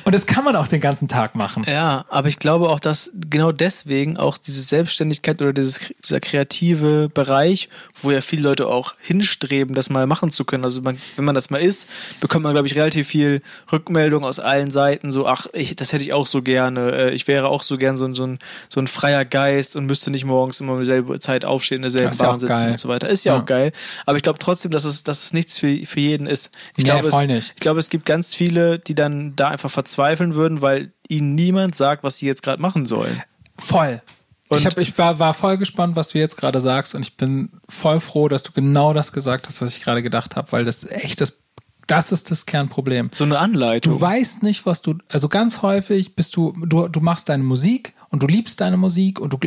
Und das kann man auch den ganzen Tag machen. Ja, aber ich glaube auch, dass genau deswegen auch diese Selbstständigkeit oder dieses, dieser kreative Bereich, wo ja viele Leute auch hinstreben, das mal machen zu können. Also man, wenn man das mal ist, bekommt man, glaube ich, relativ viel Rückmeldung aus allen Seiten. So, ach, ich, das hätte ich auch so gerne. Äh, ich wäre auch so gern so, so, ein, so ein freier Geist und müsste nicht morgens immer um dieselbe Zeit aufstehen, in derselben Bahn sitzen geil. und so weiter. Ist ja, ja, auch geil. Aber ich glaube trotzdem, dass es, dass es nichts für, für jeden ist. Ich nee, glaube, es, nicht. ich glaube, es gibt ganz viele, die dann da einfach verzweifeln würden, weil ihnen niemand sagt, was sie jetzt gerade machen sollen. Voll. Und ich, hab, ich war, war voll gespannt, was du jetzt gerade sagst und ich bin voll froh, dass du genau das gesagt hast, was ich gerade gedacht habe, weil das echt das, das ist das Kernproblem. So eine Anleitung. Du weißt nicht, was du, also ganz häufig bist du, du, du machst deine Musik und du liebst deine Musik und du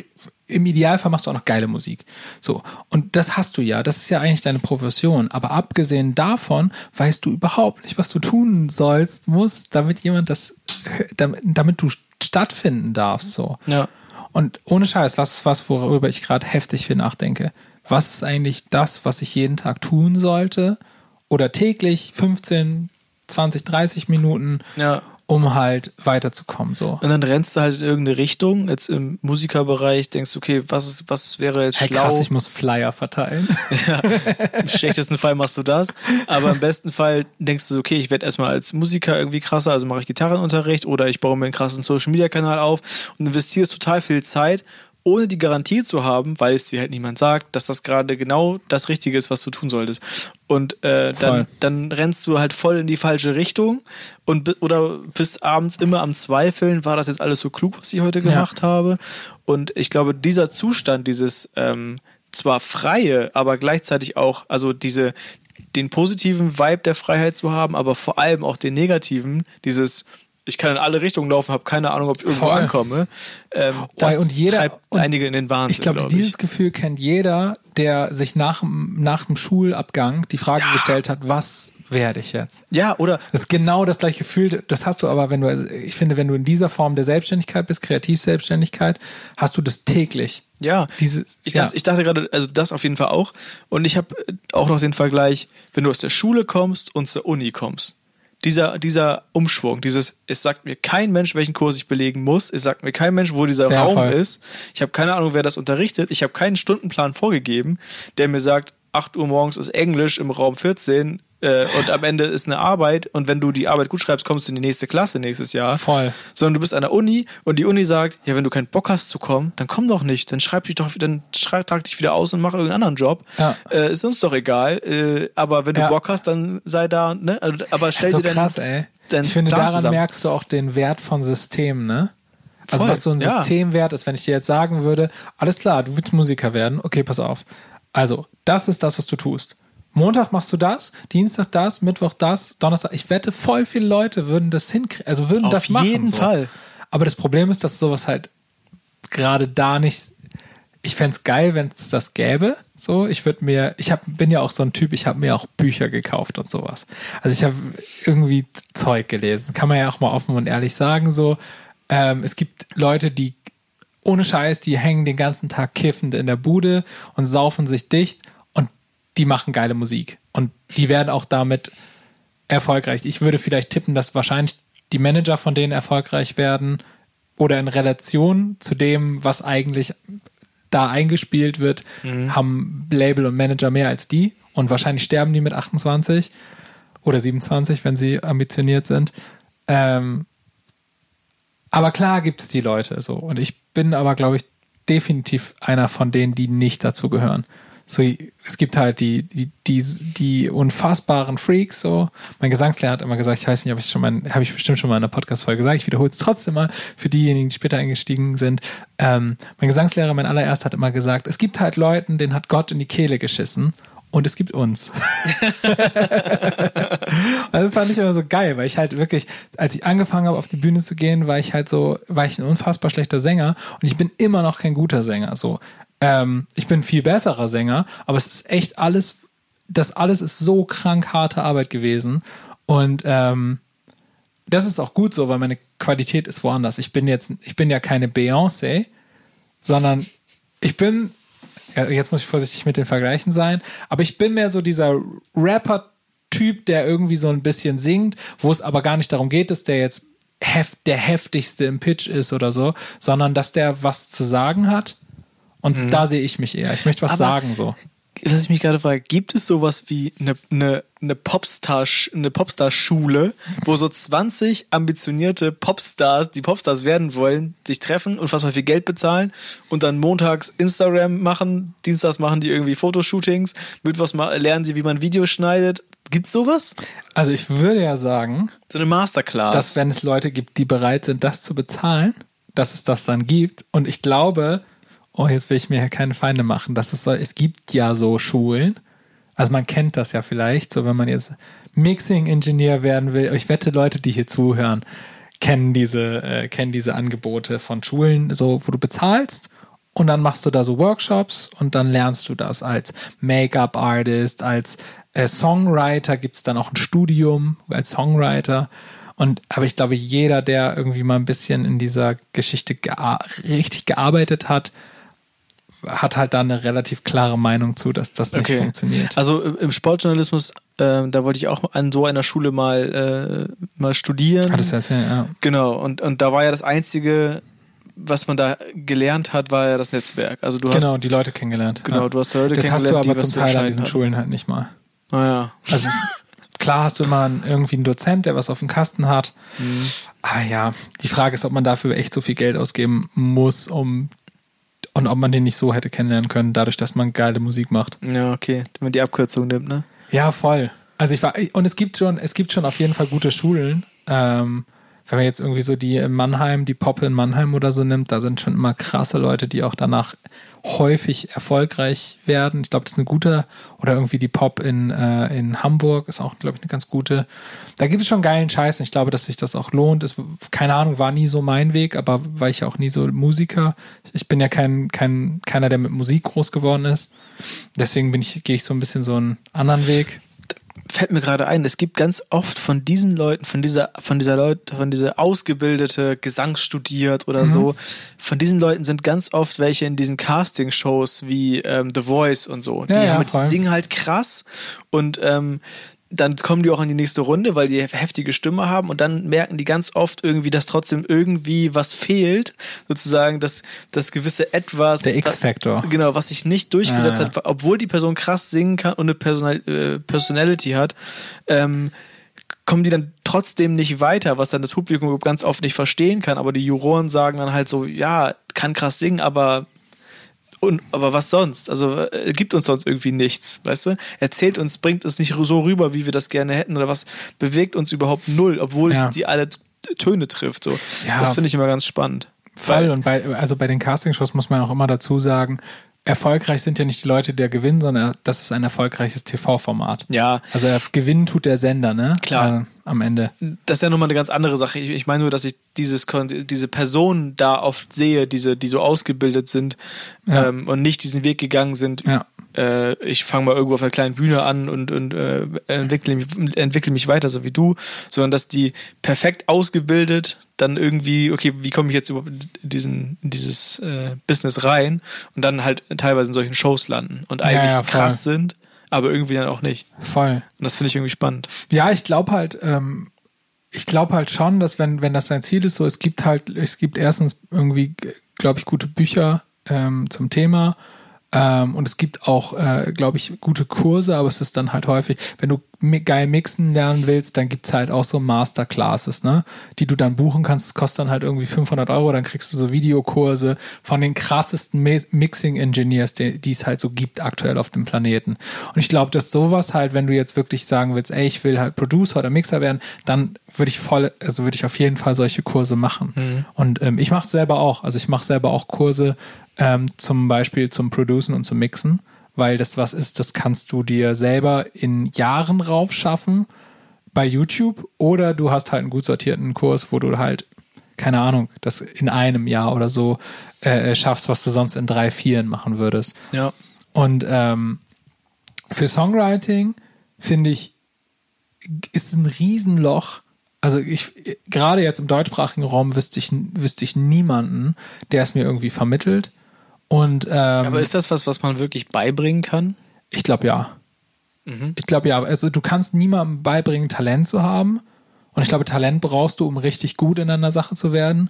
im Idealfall machst du auch noch geile Musik. So. Und das hast du ja. Das ist ja eigentlich deine Profession. Aber abgesehen davon weißt du überhaupt nicht, was du tun sollst, musst, damit jemand das, damit, damit du stattfinden darfst. So. Ja. Und ohne Scheiß, das ist was, worüber ich gerade heftig viel nachdenke. Was ist eigentlich das, was ich jeden Tag tun sollte? Oder täglich 15, 20, 30 Minuten, ja um halt weiterzukommen. So. Und dann rennst du halt in irgendeine Richtung. Jetzt im Musikerbereich denkst du, okay, was ist, was wäre jetzt hey, schlau? Krass, ich muss Flyer verteilen. ja, Im schlechtesten Fall machst du das. Aber im besten Fall denkst du, okay, ich werde erstmal als Musiker irgendwie krasser, also mache ich Gitarrenunterricht oder ich baue mir einen krassen Social Media Kanal auf und investierst total viel Zeit ohne die Garantie zu haben, weil es dir halt niemand sagt, dass das gerade genau das Richtige ist, was du tun solltest. Und äh, dann, dann rennst du halt voll in die falsche Richtung und oder bist abends immer am Zweifeln, war das jetzt alles so klug, was ich heute gemacht ja. habe? Und ich glaube, dieser Zustand, dieses ähm, zwar freie, aber gleichzeitig auch, also diese den positiven Vibe der Freiheit zu haben, aber vor allem auch den negativen, dieses ich kann in alle Richtungen laufen, habe keine Ahnung, ob ich irgendwo Voll. ankomme. Ähm, das und jeder, treibt und einige in den Wahnsinn. Ich glaube, glaub dieses Gefühl kennt jeder, der sich nach, nach dem Schulabgang die Frage ja. gestellt hat, was werde ich jetzt? Ja, oder? Das ist genau das gleiche Gefühl. Das hast du aber, wenn du, also ich finde, wenn du in dieser Form der Selbstständigkeit bist, Kreativselbstständigkeit, hast du das täglich. Ja, Dieses, ich, dachte, ja. ich dachte gerade, also das auf jeden Fall auch. Und ich habe auch noch den Vergleich, wenn du aus der Schule kommst und zur Uni kommst dieser, dieser Umschwung, dieses, es sagt mir kein Mensch, welchen Kurs ich belegen muss, es sagt mir kein Mensch, wo dieser ja, Raum voll. ist. Ich habe keine Ahnung, wer das unterrichtet. Ich habe keinen Stundenplan vorgegeben, der mir sagt, 8 Uhr morgens ist Englisch im Raum 14, äh, und am Ende ist eine Arbeit und wenn du die Arbeit gut schreibst, kommst du in die nächste Klasse nächstes Jahr. Voll. Sondern du bist an der Uni und die Uni sagt, ja, wenn du keinen Bock hast zu kommen, dann komm doch nicht. Dann schreib dich doch, dann schreib, trag dich wieder aus und mach irgendeinen anderen Job. Ja. Äh, ist uns doch egal. Äh, aber wenn du ja. Bock hast, dann sei da, ne? Also, aber stell das ist so dir dann, krass, ey. Ich finde, Plan daran zusammen. merkst du auch den Wert von Systemen, ne? Also Voll. was so ein ja. Systemwert ist, wenn ich dir jetzt sagen würde, alles klar, du willst Musiker werden, okay, pass auf. Also, das ist das, was du tust. Montag machst du das, Dienstag das, Mittwoch das, Donnerstag. Ich wette, voll viele Leute würden das hinkriegen, also würden Auf das machen. Auf jeden so. Fall. Aber das Problem ist, dass sowas halt gerade da nicht. Ich fände es geil, wenn es das gäbe. So, ich würde mir, ich hab, bin ja auch so ein Typ, ich habe mir auch Bücher gekauft und sowas. Also ich habe irgendwie Zeug gelesen. Kann man ja auch mal offen und ehrlich sagen. So, ähm, es gibt Leute, die ohne Scheiß, die hängen den ganzen Tag kiffend in der Bude und saufen sich dicht die machen geile Musik. Und die werden auch damit erfolgreich. Ich würde vielleicht tippen, dass wahrscheinlich die Manager von denen erfolgreich werden oder in Relation zu dem, was eigentlich da eingespielt wird, Mhm. haben Label und Manager mehr als die. Und wahrscheinlich sterben die mit 28 oder 27, wenn sie ambitioniert sind. Ähm, aber klar gibt es die Leute so. Und ich bin aber, glaube ich, definitiv einer von denen, die nicht dazu gehören. So, es gibt halt die, die, die, die unfassbaren Freaks, so. Mein Gesangslehrer hat immer gesagt, ich weiß nicht, ob ich schon mal, habe ich bestimmt schon mal in einer Podcast-Folge gesagt, ich wiederhole es trotzdem mal für diejenigen, die später eingestiegen sind. Ähm, mein Gesangslehrer, mein allererster, hat immer gesagt, es gibt halt Leuten, denen hat Gott in die Kehle geschissen. Und es gibt uns. Also das fand ich immer so geil, weil ich halt wirklich, als ich angefangen habe, auf die Bühne zu gehen, war ich halt so, war ich ein unfassbar schlechter Sänger und ich bin immer noch kein guter Sänger. So, ähm, ich bin viel besserer Sänger, aber es ist echt alles, das alles ist so krank harte Arbeit gewesen und ähm, das ist auch gut so, weil meine Qualität ist woanders. Ich bin jetzt, ich bin ja keine Beyoncé, sondern ich bin, ja, jetzt muss ich vorsichtig mit den Vergleichen sein, aber ich bin mehr so dieser Rapper-Typ, der irgendwie so ein bisschen singt, wo es aber gar nicht darum geht, dass der jetzt heft, der heftigste im Pitch ist oder so, sondern dass der was zu sagen hat. Und da sehe ich mich eher. Ich möchte was Mhm. Aber- sagen so. was ich mich gerade frage, gibt es sowas wie eine, eine, eine Popstar, eine Popstar-Schule, wo so 20 ambitionierte Popstars, die Popstars werden wollen, sich treffen und fast mal viel Geld bezahlen und dann montags Instagram machen, dienstags machen die irgendwie Fotoshootings, mittwochs lernen sie, wie man Videos schneidet. Gibt's sowas? Also ich würde ja sagen, So eine Masterclass. dass wenn es Leute gibt, die bereit sind, das zu bezahlen, dass es das dann gibt. Und ich glaube, oh, jetzt will ich mir hier keine Feinde machen, dass es so, es gibt ja so Schulen. Also man kennt das ja vielleicht, so wenn man jetzt Mixing-Ingenieur werden will. Ich wette, Leute, die hier zuhören, kennen diese, äh, kennen diese Angebote von Schulen, so wo du bezahlst und dann machst du da so Workshops und dann lernst du das als Make-up-Artist, als äh, Songwriter gibt es dann auch ein Studium als Songwriter. Und aber ich glaube, jeder, der irgendwie mal ein bisschen in dieser Geschichte gea richtig gearbeitet hat, hat halt da eine relativ klare Meinung zu, dass das nicht funktioniert. Also im Sportjournalismus, ähm, da wollte ich auch an so einer Schule mal, äh, mal studieren. Hattest du erzählt, ja. Genau, und, und da war ja das Einzige, was man da gelernt hat, war ja das Netzwerk. Also du Genau, hast, die Leute kennengelernt. genau, ja. du hast Leute Das hast du kennengelernt, aber die zum Teil an diesen hatten. Schulen halt nicht mal. Naja. Also es, klar hast du immer einen, irgendwie einen Dozent, der was auf dem Kasten hat. Mhm. Aber ja, die Frage ist, ob man dafür echt so viel Geld ausgeben muss, um und ob man den nicht so hätte kennenlernen können, dadurch, dass man geile Musik macht. Ja, okay. Wenn man die Abkürzung nimmt, ne? Ja, voll. Also ich war, und es gibt schon, es gibt schon auf jeden Fall gute Schulen. Ähm, wenn man jetzt irgendwie so die in Mannheim, die Poppe in Mannheim oder so nimmt, da sind schon immer krasse Leute, die auch danach häufig erfolgreich werden. Ich glaube, das ist eine gute, oder irgendwie die Pop in, äh, in Hamburg ist auch, glaube ich, eine ganz gute. Da gibt es schon geilen Scheiß und ich glaube, dass sich das auch lohnt. Es, keine Ahnung, war nie so mein Weg, aber war ich ja auch nie so Musiker. Ich bin ja kein, kein, keiner, der mit Musik groß geworden ist. Deswegen ich, gehe ich so ein bisschen so einen anderen Weg. Fällt mir gerade ein, es gibt ganz oft von diesen Leuten, von dieser, von dieser Leute, von dieser ausgebildete Gesang studiert oder Mhm. so, von diesen Leuten sind ganz oft welche in diesen Casting-Shows wie ähm, The Voice und so. Die, Ja, ja, haben, die singen halt krass und ähm, dann kommen die auch in die nächste Runde, weil die heftige Stimme haben und dann merken die ganz oft irgendwie, dass trotzdem irgendwie was fehlt, sozusagen, dass das gewisse Etwas. Der X-Factor. Genau, was sich nicht durchgesetzt Ah, ja. hat, obwohl die Person krass singen kann und eine Personal, äh, Personality hat, ähm, kommen die dann trotzdem nicht weiter, was dann das Publikum ganz oft nicht verstehen kann. Aber die Juroren sagen dann halt so, ja, kann krass singen, aber und, aber was sonst? Also äh, gibt uns sonst irgendwie nichts, weißt du? Erzählt uns, bringt es nicht so rüber, wie wir das gerne hätten oder was bewegt uns überhaupt null, obwohl Ja. sie alle Töne trifft. So, Ja. das finde ich immer ganz spannend. Voll. Und bei, also bei den Castingshows muss man auch immer dazu sagen, erfolgreich sind ja nicht die Leute, die da gewinnen, sondern das ist ein erfolgreiches TV-Format. Ja, Also er- gewinnen tut der Sender, ne? Klar. Äh, am Ende. das ist ja nochmal eine ganz andere Sache. Ich, ich meine nur, dass ich dieses, diese Personen da oft sehe, diese, die so ausgebildet sind Ja. ähm, und nicht diesen Weg gegangen sind. Ja. Äh, ich fange mal irgendwo auf einer kleinen Bühne an und, und äh, entwickle, mich, entwickle mich weiter, so wie du, sondern dass die perfekt ausgebildet dann irgendwie, okay, wie komme ich jetzt überhaupt in diesen, in dieses äh, Business rein und dann halt teilweise in solchen Shows landen und eigentlich ja, krass sind, aber irgendwie dann auch nicht. Voll. Und das finde ich irgendwie spannend. Ja, ich glaube halt, ähm, ich glaube halt schon, dass wenn, wenn das sein Ziel ist, so es gibt halt, es gibt erstens irgendwie, glaube ich, gute Bücher ähm, zum Thema. Ähm, und es gibt auch, äh, glaube ich, gute Kurse, aber es ist dann halt häufig, wenn du geil mixen lernen willst, dann gibt's halt auch so Masterclasses, ne, die du dann buchen kannst. Das kostet dann halt irgendwie 500 Euro, dann kriegst du so Videokurse von den krassesten Mi- Mixing-Engineers, die es halt so gibt aktuell auf dem Planeten. Und ich glaube, dass sowas halt, wenn du jetzt wirklich sagen willst, ey, ich will halt Producer oder Mixer werden, dann würde ich voll, also würde ich auf jeden Fall solche Kurse machen. Und ähm, ich mache selber auch, also ich mache selber auch Kurse, ähm, zum Beispiel zum Producen und zum Mixen, weil das was ist, das kannst du dir selber in Jahren raufschaffen bei YouTube oder du hast halt einen gut sortierten Kurs, wo du halt, keine Ahnung, das in einem Jahr oder so äh, schaffst, was du sonst in drei, vieren machen würdest. Ja. Und ähm, für Songwriting finde ich, ist ein Riesenloch. Also ich, gerade jetzt im deutschsprachigen Raum wüsste ich, wüsste ich niemanden, der es mir irgendwie vermittelt. Und ähm, Aber ist das was, was man wirklich beibringen kann? ich glaube ja. Ich glaube ja. Also du kannst niemandem beibringen, Talent zu haben. Und ich glaube, Talent brauchst du, um richtig gut in einer Sache zu werden.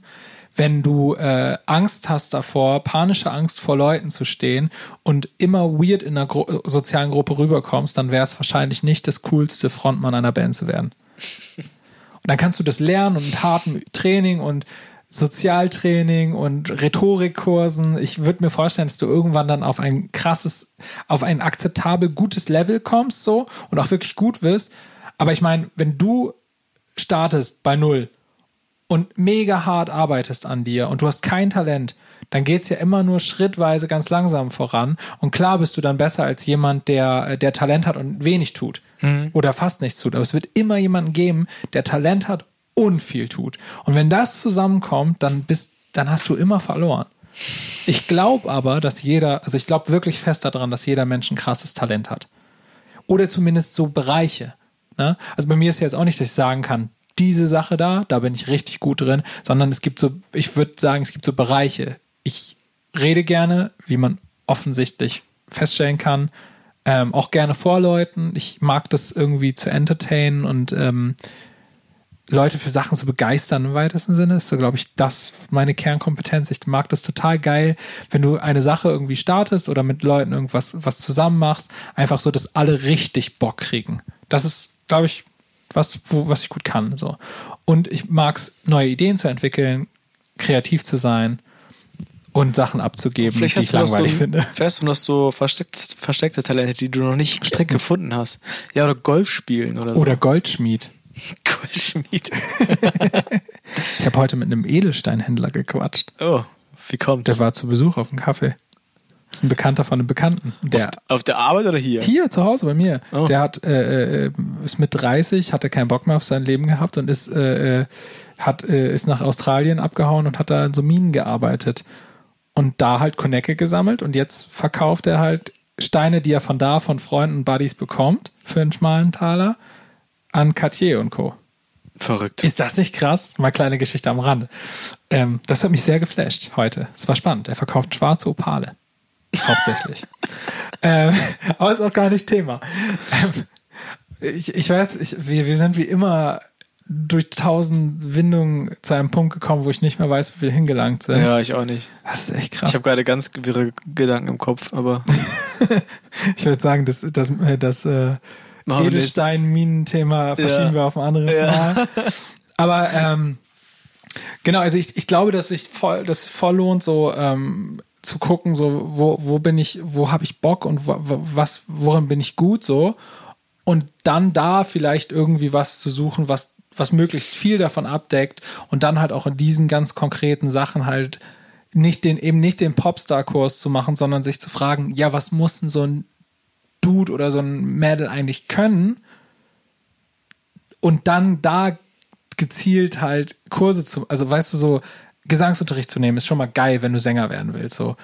Wenn du äh, Angst hast davor, panische Angst vor Leuten zu stehen und immer weird in einer Gru sozialen Gruppe rüberkommst, dann wäre es wahrscheinlich nicht das coolste, Frontmann einer Band zu werden. Und dann kannst du das lernen und mit hartem Training und Sozialtraining und Rhetorikkursen. Ich würde mir vorstellen, dass du irgendwann dann auf ein krasses, auf ein akzeptabel gutes Level kommst, so und auch wirklich gut wirst. Aber ich meine, wenn du startest bei Null und mega hart arbeitest an dir und du hast kein Talent, dann geht's ja immer nur schrittweise ganz langsam voran. Und klar bist du dann besser als jemand, der, der Talent hat und wenig tut. Oder fast nichts tut. Aber es wird immer jemanden geben, der Talent hat und viel tut. Und wenn das zusammenkommt, dann bist, dann hast du immer verloren. Ich glaube aber, dass jeder, also ich glaube wirklich fest daran, dass jeder Mensch ein krasses Talent hat. Oder zumindest so Bereiche. Ne? Also bei mir ist jetzt auch nicht, dass ich sagen kann, diese Sache da, da bin ich richtig gut drin, sondern es gibt so, ich würde sagen, es gibt so Bereiche. Ich rede gerne, wie man offensichtlich feststellen kann, ähm, auch gerne vor Leuten. Ich mag das irgendwie zu entertainen und ähm, Leute für Sachen zu begeistern im weitesten Sinne ist so, glaube ich, das meine Kernkompetenz. Ich mag das total geil, wenn du eine Sache irgendwie startest oder mit Leuten irgendwas was zusammen machst, einfach so, dass alle richtig Bock kriegen. Das ist, glaube ich, was, wo, was ich gut kann. So. Und ich mag es, neue Ideen zu entwickeln, kreativ zu sein und Sachen abzugeben, Vielleicht die ich noch so, langweilig finde. vielleicht hast du noch so versteckt, versteckte Talente, die du noch nicht Stricken. gefunden hast. Ja, oder Golf spielen oder so. Oder Goldschmied. Goldschmied. Ich habe heute mit einem Edelsteinhändler gequatscht. Oh, wie kommt's? Der war zu Besuch auf dem Kaffee. Das ist ein Bekannter von einem Bekannten. Der auf, auf der Arbeit oder hier? hier zu Hause bei mir. Oh. Der hat äh, äh, ist mit 30, hatte keinen Bock mehr auf sein Leben gehabt und ist äh, äh, hat äh, ist nach Australien abgehauen und hat da in so Minen gearbeitet und da halt Konecke gesammelt und jetzt verkauft er halt Steine, die er von da von Freunden und Buddies bekommt für einen schmalen Taler an Cartier und Co. Verrückt. Ist das nicht krass? Mal kleine Geschichte am Rand. Ähm, das hat mich sehr geflasht heute. Es war spannend. Er verkauft schwarze Opale. Hauptsächlich. ähm, aber ist auch gar nicht Thema. Ähm, ich, ich weiß, ich, wir, wir sind wie immer durch tausend Windungen zu einem Punkt gekommen, wo ich nicht mehr weiß, wie wir hingelangt sind. ja, ich auch nicht. Das ist echt krass. Ich habe gerade ganz wirre Gedanken im Kopf, aber Ich würde sagen, das, das, äh, das äh, Machen. Edelstein-Minen-Thema verschieben Ja. wir auf ein anderes Ja. Mal. Aber ähm, genau, also ich, ich glaube, dass sich voll, das voll lohnt, so ähm, zu gucken, so wo, wo bin ich, wo habe ich Bock und wo- was, worin bin ich gut so und dann da vielleicht irgendwie was zu suchen, was was möglichst viel davon abdeckt und dann halt auch in diesen ganz konkreten Sachen halt nicht den eben nicht den Popstar-Kurs zu machen, sondern sich zu fragen, ja, was muss denn so ein Dude oder so ein Mädel eigentlich können und dann da gezielt halt Kurse zu, also weißt du, so Gesangsunterricht zu nehmen, ist schon mal geil, wenn du Sänger werden willst, so.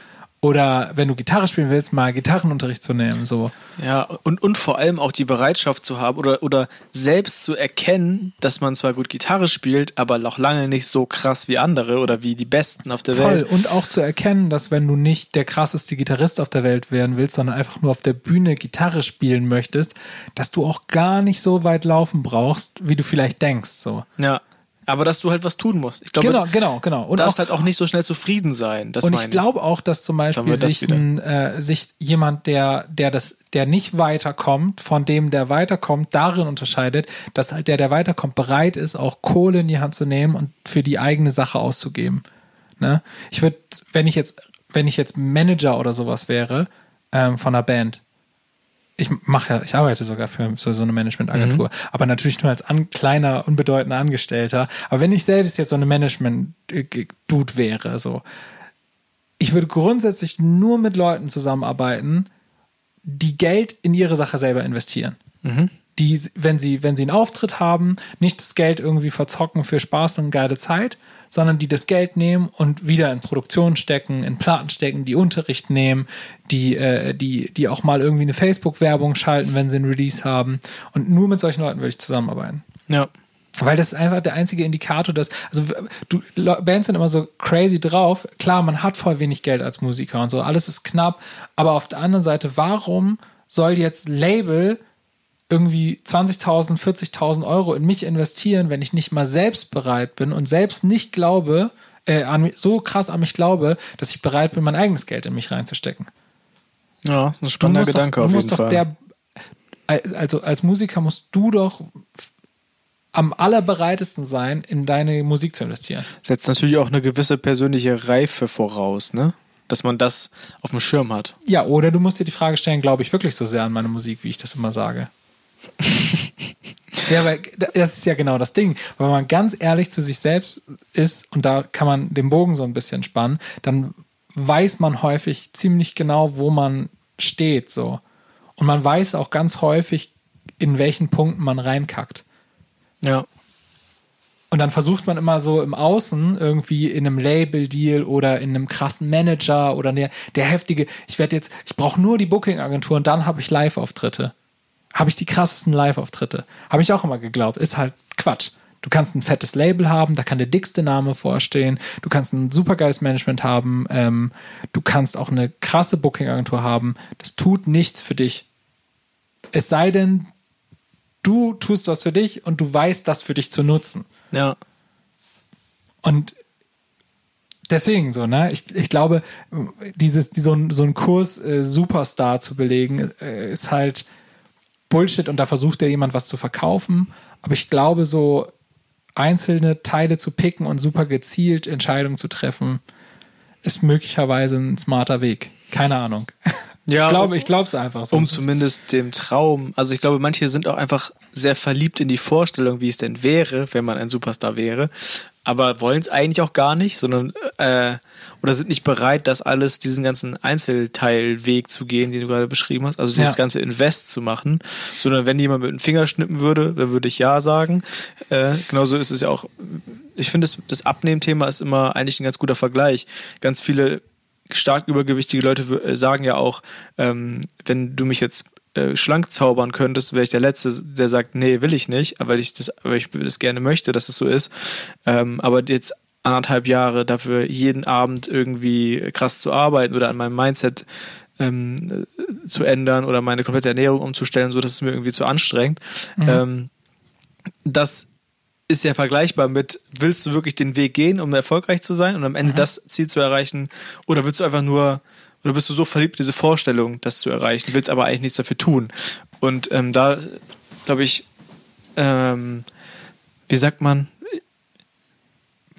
Oder wenn du Gitarre spielen willst, mal Gitarrenunterricht zu nehmen. So. Ja, und, und vor allem auch die Bereitschaft zu haben oder, oder selbst zu erkennen, dass man zwar gut Gitarre spielt, aber noch lange nicht so krass wie andere oder wie die Besten auf der Voll. Welt. Und auch zu erkennen, dass wenn du nicht der krasseste Gitarrist auf der Welt werden willst, sondern einfach nur auf der Bühne Gitarre spielen möchtest, dass du auch gar nicht so weit laufen brauchst, wie du vielleicht denkst. So. Ja. Aber dass du halt was tun musst. Ich glaube, Genau, genau, genau. Und darfst auch, halt auch nicht so schnell zufrieden sein. Das und meine ich glaube auch, dass zum Beispiel sich, ein, äh, sich jemand, der, der das, der nicht weiterkommt, von dem, der weiterkommt, darin unterscheidet, dass halt der, der weiterkommt, bereit ist, auch Kohle in die Hand zu nehmen und für die eigene Sache auszugeben. Ne? Ich würde, wenn ich jetzt, wenn ich jetzt Manager oder sowas wäre ähm, von einer Band, ich mache ja, ich arbeite sogar für, so eine Managementagentur, aber natürlich nur als an, kleiner, unbedeutender Angestellter. Aber wenn ich selbst jetzt so eine Management-Dude wäre, so, ich würde grundsätzlich nur mit Leuten zusammenarbeiten, die Geld in ihre Sache selber investieren. Die, wenn sie, wenn sie einen Auftritt haben, nicht das Geld irgendwie verzocken für Spaß und geile Zeit, sondern die das Geld nehmen und wieder in Produktion stecken, in Platten stecken, die Unterricht nehmen, die, äh, die, die auch mal irgendwie eine Facebook-Werbung schalten, wenn sie einen Release haben. Und nur mit solchen Leuten würde ich zusammenarbeiten. Ja. Weil das ist einfach der einzige Indikator, dass, also du, Bands sind immer so crazy drauf. Klar, man hat voll wenig Geld als Musiker und so, alles ist knapp. Aber auf der anderen Seite, warum soll jetzt Label irgendwie 20.000, 40.000 Euro in mich investieren, wenn ich nicht mal selbst bereit bin und selbst nicht glaube, äh, an, so krass an mich glaube, dass ich bereit bin, mein eigenes Geld in mich reinzustecken. Ja, das ist ein spannender Gedanke doch, auf du jeden musst doch Fall. der, also als Musiker musst du doch am allerbereitesten sein, in deine Musik zu investieren. Setzt natürlich auch eine gewisse persönliche Reife voraus, ne? Dass man das auf dem Schirm hat. Ja, oder du musst dir die Frage stellen, glaube ich wirklich so sehr an meine Musik, wie ich das immer sage. ja, weil das ist ja genau das Ding. Wenn man ganz ehrlich zu sich selbst ist, und da kann man den Bogen so ein bisschen spannen, dann weiß man häufig ziemlich genau, wo man steht, so. Und man weiß auch ganz häufig, in welchen Punkten man reinkackt. Ja. Und dann versucht man immer so im Außen irgendwie in einem Label-Deal oder in einem krassen Manager oder der, der heftige, ich werde jetzt, ich brauche nur die Booking-Agentur und dann habe ich Live-Auftritte. Habe ich die krassesten Live-Auftritte. Habe ich auch immer geglaubt. Ist halt Quatsch. Du kannst ein fettes Label haben, da kann der dickste Name vorstehen. Du kannst ein supergeiles Management haben. Ähm, du kannst auch eine krasse Booking-Agentur haben. Das tut nichts für dich. Es sei denn, du tust was für dich und du weißt, das für dich zu nutzen. Ja. Und deswegen so, ne? Ich, ich glaube, dieses, so, so einen Kurs äh, Superstar zu belegen, äh, ist halt Bullshit und da versucht ja jemand was zu verkaufen. Aber ich glaube, so einzelne Teile zu picken und super gezielt Entscheidungen zu treffen, ist möglicherweise ein smarter Weg. Keine Ahnung. Ja, ich glaube, ich glaube es einfach so. um zumindest dem Traum. Also ich glaube, manche sind auch einfach sehr verliebt in die Vorstellung, wie es denn wäre, wenn man ein Superstar wäre, aber wollen es eigentlich auch gar nicht, sondern äh, oder sind nicht bereit, das alles, diesen ganzen Einzelteilweg zu gehen, den du gerade beschrieben hast, also dieses Ja. ganze Invest zu machen, sondern wenn jemand mit dem Finger schnippen würde, dann würde ich ja sagen. Äh, genauso ist es ja auch. Ich finde, das, das Abnehmthema ist immer eigentlich ein ganz guter Vergleich. Ganz viele stark übergewichtige Leute äh, sagen ja auch, ähm, wenn du mich jetzt äh, schlank zaubern könntest, wäre ich der Letzte, der sagt, nee, will ich nicht, weil ich das, weil ich das gerne möchte, dass es so ist. Ähm, aber jetzt anderthalb Jahre dafür jeden Abend irgendwie krass zu arbeiten oder an meinem Mindset ähm, äh, zu ändern oder meine komplette Ernährung umzustellen, so dass es mir irgendwie zu anstrengend. Ähm, das ist ja vergleichbar mit, willst du wirklich den Weg gehen, um erfolgreich zu sein und am Ende das Ziel zu erreichen? Oder willst du einfach nur, oder bist du so verliebt diese Vorstellung, das zu erreichen, willst aber eigentlich nichts dafür tun? Und ähm, da, glaube ich, ähm, wie sagt man,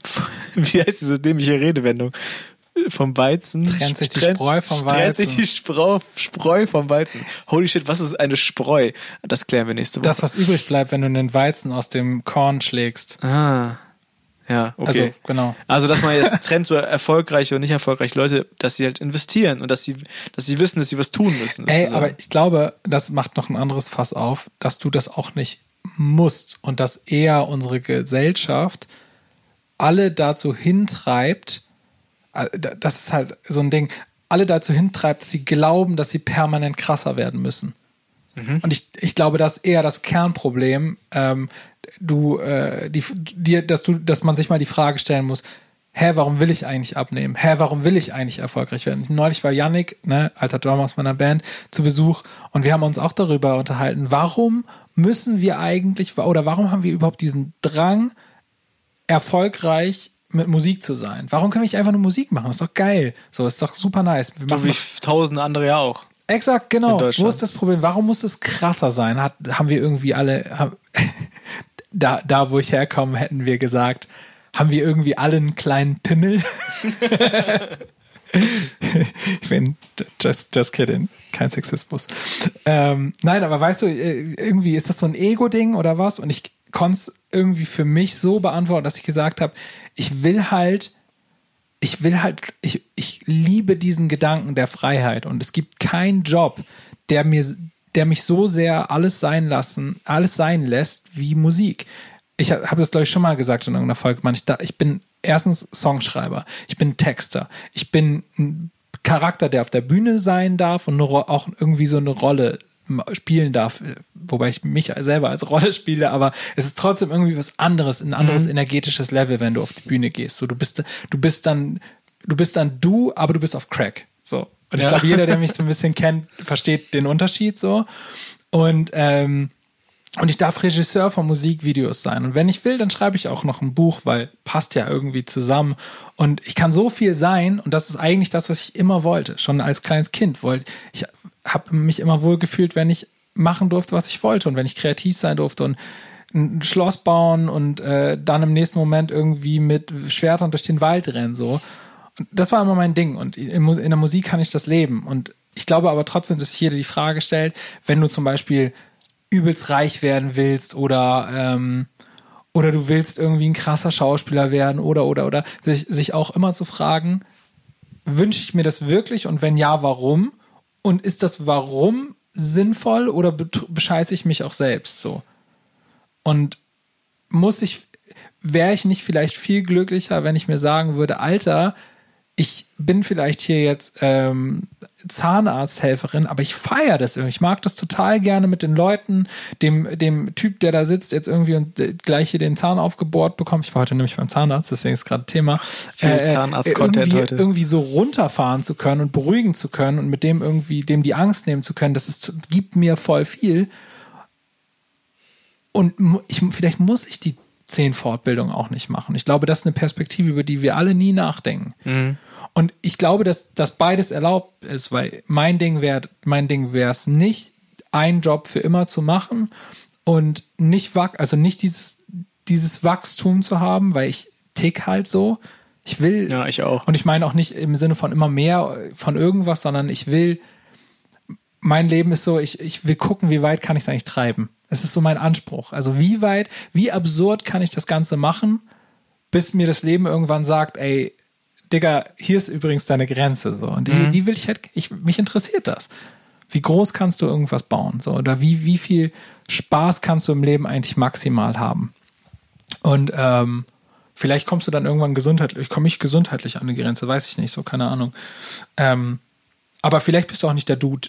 wie heißt diese dämliche Redewendung? Vom Weizen. Trennt sich die Spreu vom Trennt sich Weizen. die Spreu, Spreu vom Weizen. Holy shit, was ist eine Spreu? Das klären wir nächste Woche. das, was übrig bleibt, wenn du den Weizen aus dem Korn schlägst. Ah. Ja, okay. Also, genau. Also, dass man jetzt trennt so erfolgreiche und nicht erfolgreiche Leute, dass sie halt investieren und dass sie, dass sie wissen, dass sie was tun müssen. Ey, aber ich glaube, das macht noch ein anderes Fass auf, dass du das auch nicht musst und dass eher unsere Gesellschaft alle dazu hintreibt, äh, das ist halt so ein Ding, alle dazu hintreibt, dass sie glauben, dass sie permanent krasser werden müssen. Mhm. Und ich, ich glaube, das ist eher das Kernproblem, ähm, du, äh, die, dir, dass du, dass man sich mal die Frage stellen muss, hä, warum will ich eigentlich abnehmen? Hä, warum will ich eigentlich erfolgreich werden? Neulich war Yannick, ne, alter Drummer aus meiner Band, zu Besuch und wir haben uns auch darüber unterhalten, warum müssen wir eigentlich, oder warum haben wir überhaupt diesen Drang, erfolgreich mit Musik zu sein? Warum wir nicht einfach nur Musik machen? Das ist doch geil. So, ist doch super nice. Wir machen wie tausende andere ja auch. Exakt, genau. Wo ist das Problem? Warum muss es krasser sein? Hat, haben wir irgendwie alle, haben, da, da, wo ich herkomme, hätten wir gesagt, haben wir irgendwie alle einen kleinen Pimmel? ich bin just, just kidding, kein Sexismus. Ähm, nein, aber weißt du, äh, irgendwie ist das so ein Ego-Ding oder was? Und ich konnte es irgendwie für mich so beantworten, dass ich gesagt habe, ich will halt ich will halt, ich, ich liebe diesen Gedanken der Freiheit und es gibt keinen Job, der mir, der mich so sehr alles sein lassen, alles sein lässt wie Musik. Ich habe das, glaube ich, schon mal gesagt in irgendeiner Folge, man. Ich, ich bin erstens Songschreiber, ich bin Texter, ich bin ein Charakter, der auf der Bühne sein darf und auch irgendwie so eine Rolle spielen darf, wobei ich mich selber als Rolle spiele, aber es ist trotzdem irgendwie was anderes, ein anderes mhm. energetisches Level, wenn du auf die Bühne gehst. So, du bist, du bist dann, du bist dann du, aber du bist auf Crack. So. Und ich ja. glaube, jeder, der mich so ein bisschen kennt, versteht den Unterschied so. Und, ähm, und ich darf Regisseur von Musikvideos sein. Und wenn ich will, dann schreibe ich auch noch ein Buch, weil passt ja irgendwie zusammen. Und ich kann so viel sein. Und das ist eigentlich das, was ich immer wollte. Schon als kleines Kind wollte ich habe mich immer wohl gefühlt, wenn ich machen durfte, was ich wollte und wenn ich kreativ sein durfte und ein Schloss bauen und äh, dann im nächsten Moment irgendwie mit Schwertern durch den Wald rennen so. Und das war immer mein Ding und in, in der Musik kann ich das leben und ich glaube aber trotzdem, dass sich jeder die Frage stellt, wenn du zum Beispiel übelst reich werden willst oder ähm, oder du willst irgendwie ein krasser Schauspieler werden oder oder oder sich, sich auch immer zu fragen, wünsche ich mir das wirklich und wenn ja, warum? Und ist das Warum sinnvoll oder bescheiße ich mich auch selbst so? Und muss ich, wäre ich nicht vielleicht viel glücklicher, wenn ich mir sagen würde, Alter, ich bin vielleicht hier jetzt ähm, Zahnarzthelferin, aber ich feiere das irgendwie. Ich mag das total gerne mit den Leuten, dem, dem Typ, der da sitzt, jetzt irgendwie und gleich hier den Zahn aufgebohrt bekommt. Ich war heute nämlich beim Zahnarzt, deswegen ist gerade Thema. Viel äh, Zahnarzt-Content irgendwie, heute. Irgendwie so runterfahren zu können und beruhigen zu können und mit dem irgendwie, dem die Angst nehmen zu können, das ist, gibt mir voll viel. Und ich, vielleicht muss ich die zehn Fortbildungen auch nicht machen. Ich glaube, das ist eine Perspektive, über die wir alle nie nachdenken. Mhm. Und ich glaube, dass, dass beides erlaubt ist, weil mein Ding wäre, mein Ding wäre es nicht, einen Job für immer zu machen und nicht also nicht dieses, dieses Wachstum zu haben, weil ich tick halt so. Ich will. Ja, ich auch. Und ich meine auch nicht im Sinne von immer mehr von irgendwas, sondern ich will, mein Leben ist so, ich, ich will gucken, wie weit kann ich es eigentlich treiben. Es ist so mein Anspruch. Also wie weit, wie absurd kann ich das Ganze machen, bis mir das Leben irgendwann sagt, ey, Digga, hier ist übrigens deine Grenze. So. Und die, mhm. die will ich halt, ich, mich interessiert das. Wie groß kannst du irgendwas bauen? So, oder wie, wie viel Spaß kannst du im Leben eigentlich maximal haben? Und ähm, vielleicht kommst du dann irgendwann gesundheitlich, komme ich gesundheitlich an eine Grenze, weiß ich nicht, so, keine Ahnung. Ähm, aber vielleicht bist du auch nicht der Dude,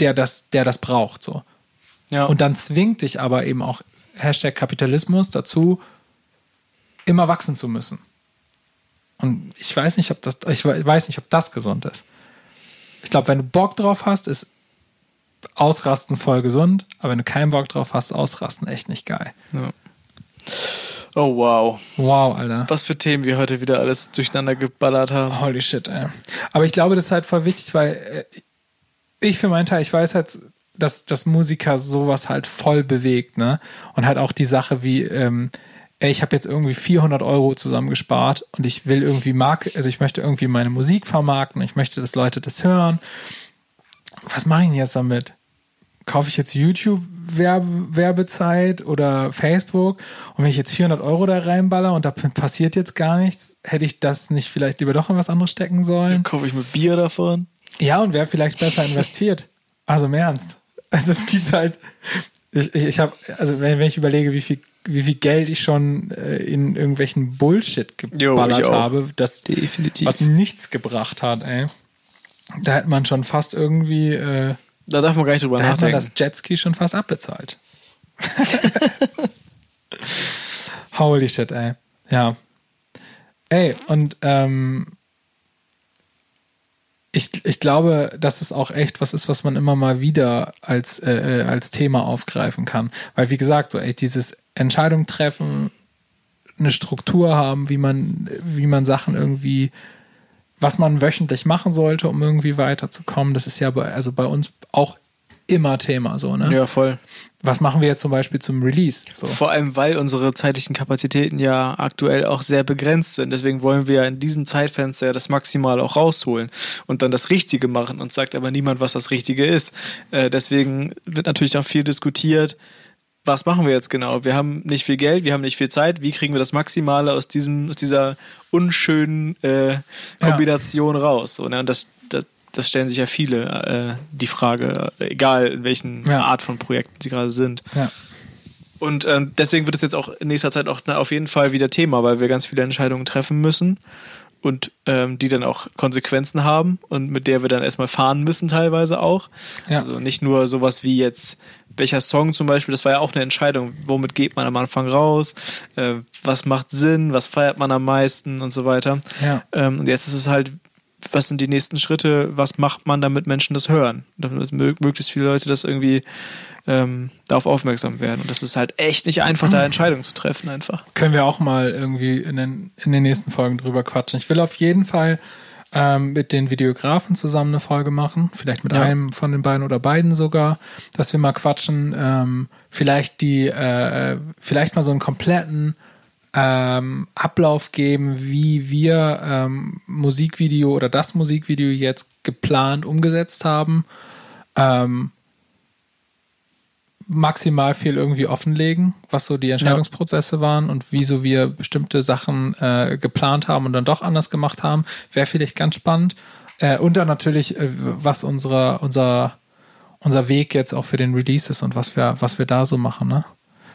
der das, der das braucht. So. Ja. Und dann zwingt dich aber eben auch Hashtag Kapitalismus dazu, immer wachsen zu müssen. Und ich weiß nicht, ob das, ich weiß nicht, ob das gesund ist. Ich glaube, wenn du Bock drauf hast, ist Ausrasten voll gesund, aber wenn du keinen Bock drauf hast, Ausrasten echt nicht geil. Ja. Oh wow. Wow, Alter. Was für Themen wir heute wieder alles durcheinander geballert haben. Holy shit, ey. Aber ich glaube, das ist halt voll wichtig, weil äh, ich für meinen Teil, ich weiß halt, dass, dass Musiker sowas halt voll bewegt, ne? Und halt auch die Sache wie, ähm, ey, ich habe jetzt irgendwie 400 Euro zusammengespart und ich will irgendwie Mark, also ich möchte irgendwie meine Musik vermarkten, ich möchte, dass Leute das hören. Was mache ich denn jetzt damit? Kaufe ich jetzt YouTube-Werbezeit oder Facebook und wenn ich jetzt 400 Euro da reinballer und da passiert jetzt gar nichts, hätte ich das nicht vielleicht lieber doch in was anderes stecken sollen? Dann kaufe ich mir Bier davon. Ja, und wäre vielleicht besser investiert. Also im Ernst. Also es gibt halt, ich, ich, ich habe, also wenn, wenn ich überlege, wie viel wie viel Geld ich schon äh, in irgendwelchen Bullshit geballert jo, habe, das, Definitiv. was nichts gebracht hat, ey. Da hätte man schon fast irgendwie, äh, Da darf man gar nicht drüber da hätte man nachdenken. das Jetski schon fast abbezahlt. Holy shit, ey. Ja. Ey, und ähm, ich, ich glaube, dass es auch echt was ist, was man immer mal wieder als, äh, äh, als Thema aufgreifen kann. Weil, wie gesagt, so echt dieses Entscheidung treffen, eine Struktur haben, wie man, wie man Sachen irgendwie, was man wöchentlich machen sollte, um irgendwie weiterzukommen, das ist ja bei, also bei uns auch immer Thema so, ne? Ja, voll. Was machen wir jetzt zum Beispiel zum Release? So. Vor allem, weil unsere zeitlichen Kapazitäten ja aktuell auch sehr begrenzt sind. Deswegen wollen wir ja in diesem Zeitfenster ja das Maximal auch rausholen und dann das Richtige machen. Und sagt aber niemand, was das Richtige ist. Äh, deswegen wird natürlich auch viel diskutiert. Was machen wir jetzt genau? Wir haben nicht viel Geld, wir haben nicht viel Zeit. Wie kriegen wir das Maximale aus diesem, aus dieser unschönen äh, Kombination raus? So, ne? Und das, das, das stellen sich ja viele äh, die Frage, egal in welchen Ja. Art von Projekten sie gerade sind. Ja. Und ähm, deswegen wird es jetzt auch in nächster Zeit auch na, auf jeden Fall wieder Thema, weil wir ganz viele Entscheidungen treffen müssen und ähm, die dann auch Konsequenzen haben und mit der wir dann erstmal fahren müssen teilweise auch. Ja. Also nicht nur sowas wie jetzt, welcher Song zum Beispiel, das war ja auch eine Entscheidung, womit geht man am Anfang raus, äh, was macht Sinn, was feiert man am meisten und so weiter. Ja. Ähm, und jetzt ist es halt, was sind die nächsten Schritte, was macht man, damit Menschen das hören, damit mö- möglichst viele Leute das irgendwie ähm, darauf aufmerksam werden. Und das ist halt echt nicht einfach, da Entscheidungen zu treffen einfach. können wir auch mal irgendwie in den, in den nächsten Folgen drüber quatschen. Ich will auf jeden Fall ähm, mit den Videografen zusammen eine Folge machen, vielleicht mit Ja. einem von den beiden oder beiden sogar, dass wir mal quatschen, ähm, vielleicht die, äh, vielleicht mal so einen kompletten ähm, Ablauf geben, wie wir ähm, Musikvideo oder das Musikvideo jetzt geplant umgesetzt haben. Ähm, maximal viel irgendwie offenlegen, was so die Entscheidungsprozesse waren und wieso wir bestimmte Sachen äh, geplant haben und dann doch anders gemacht haben, wäre vielleicht ganz spannend. Äh, und dann natürlich, äh, was unsere, unser, unser Weg jetzt auch für den Release ist und was wir, was wir da so machen, ne?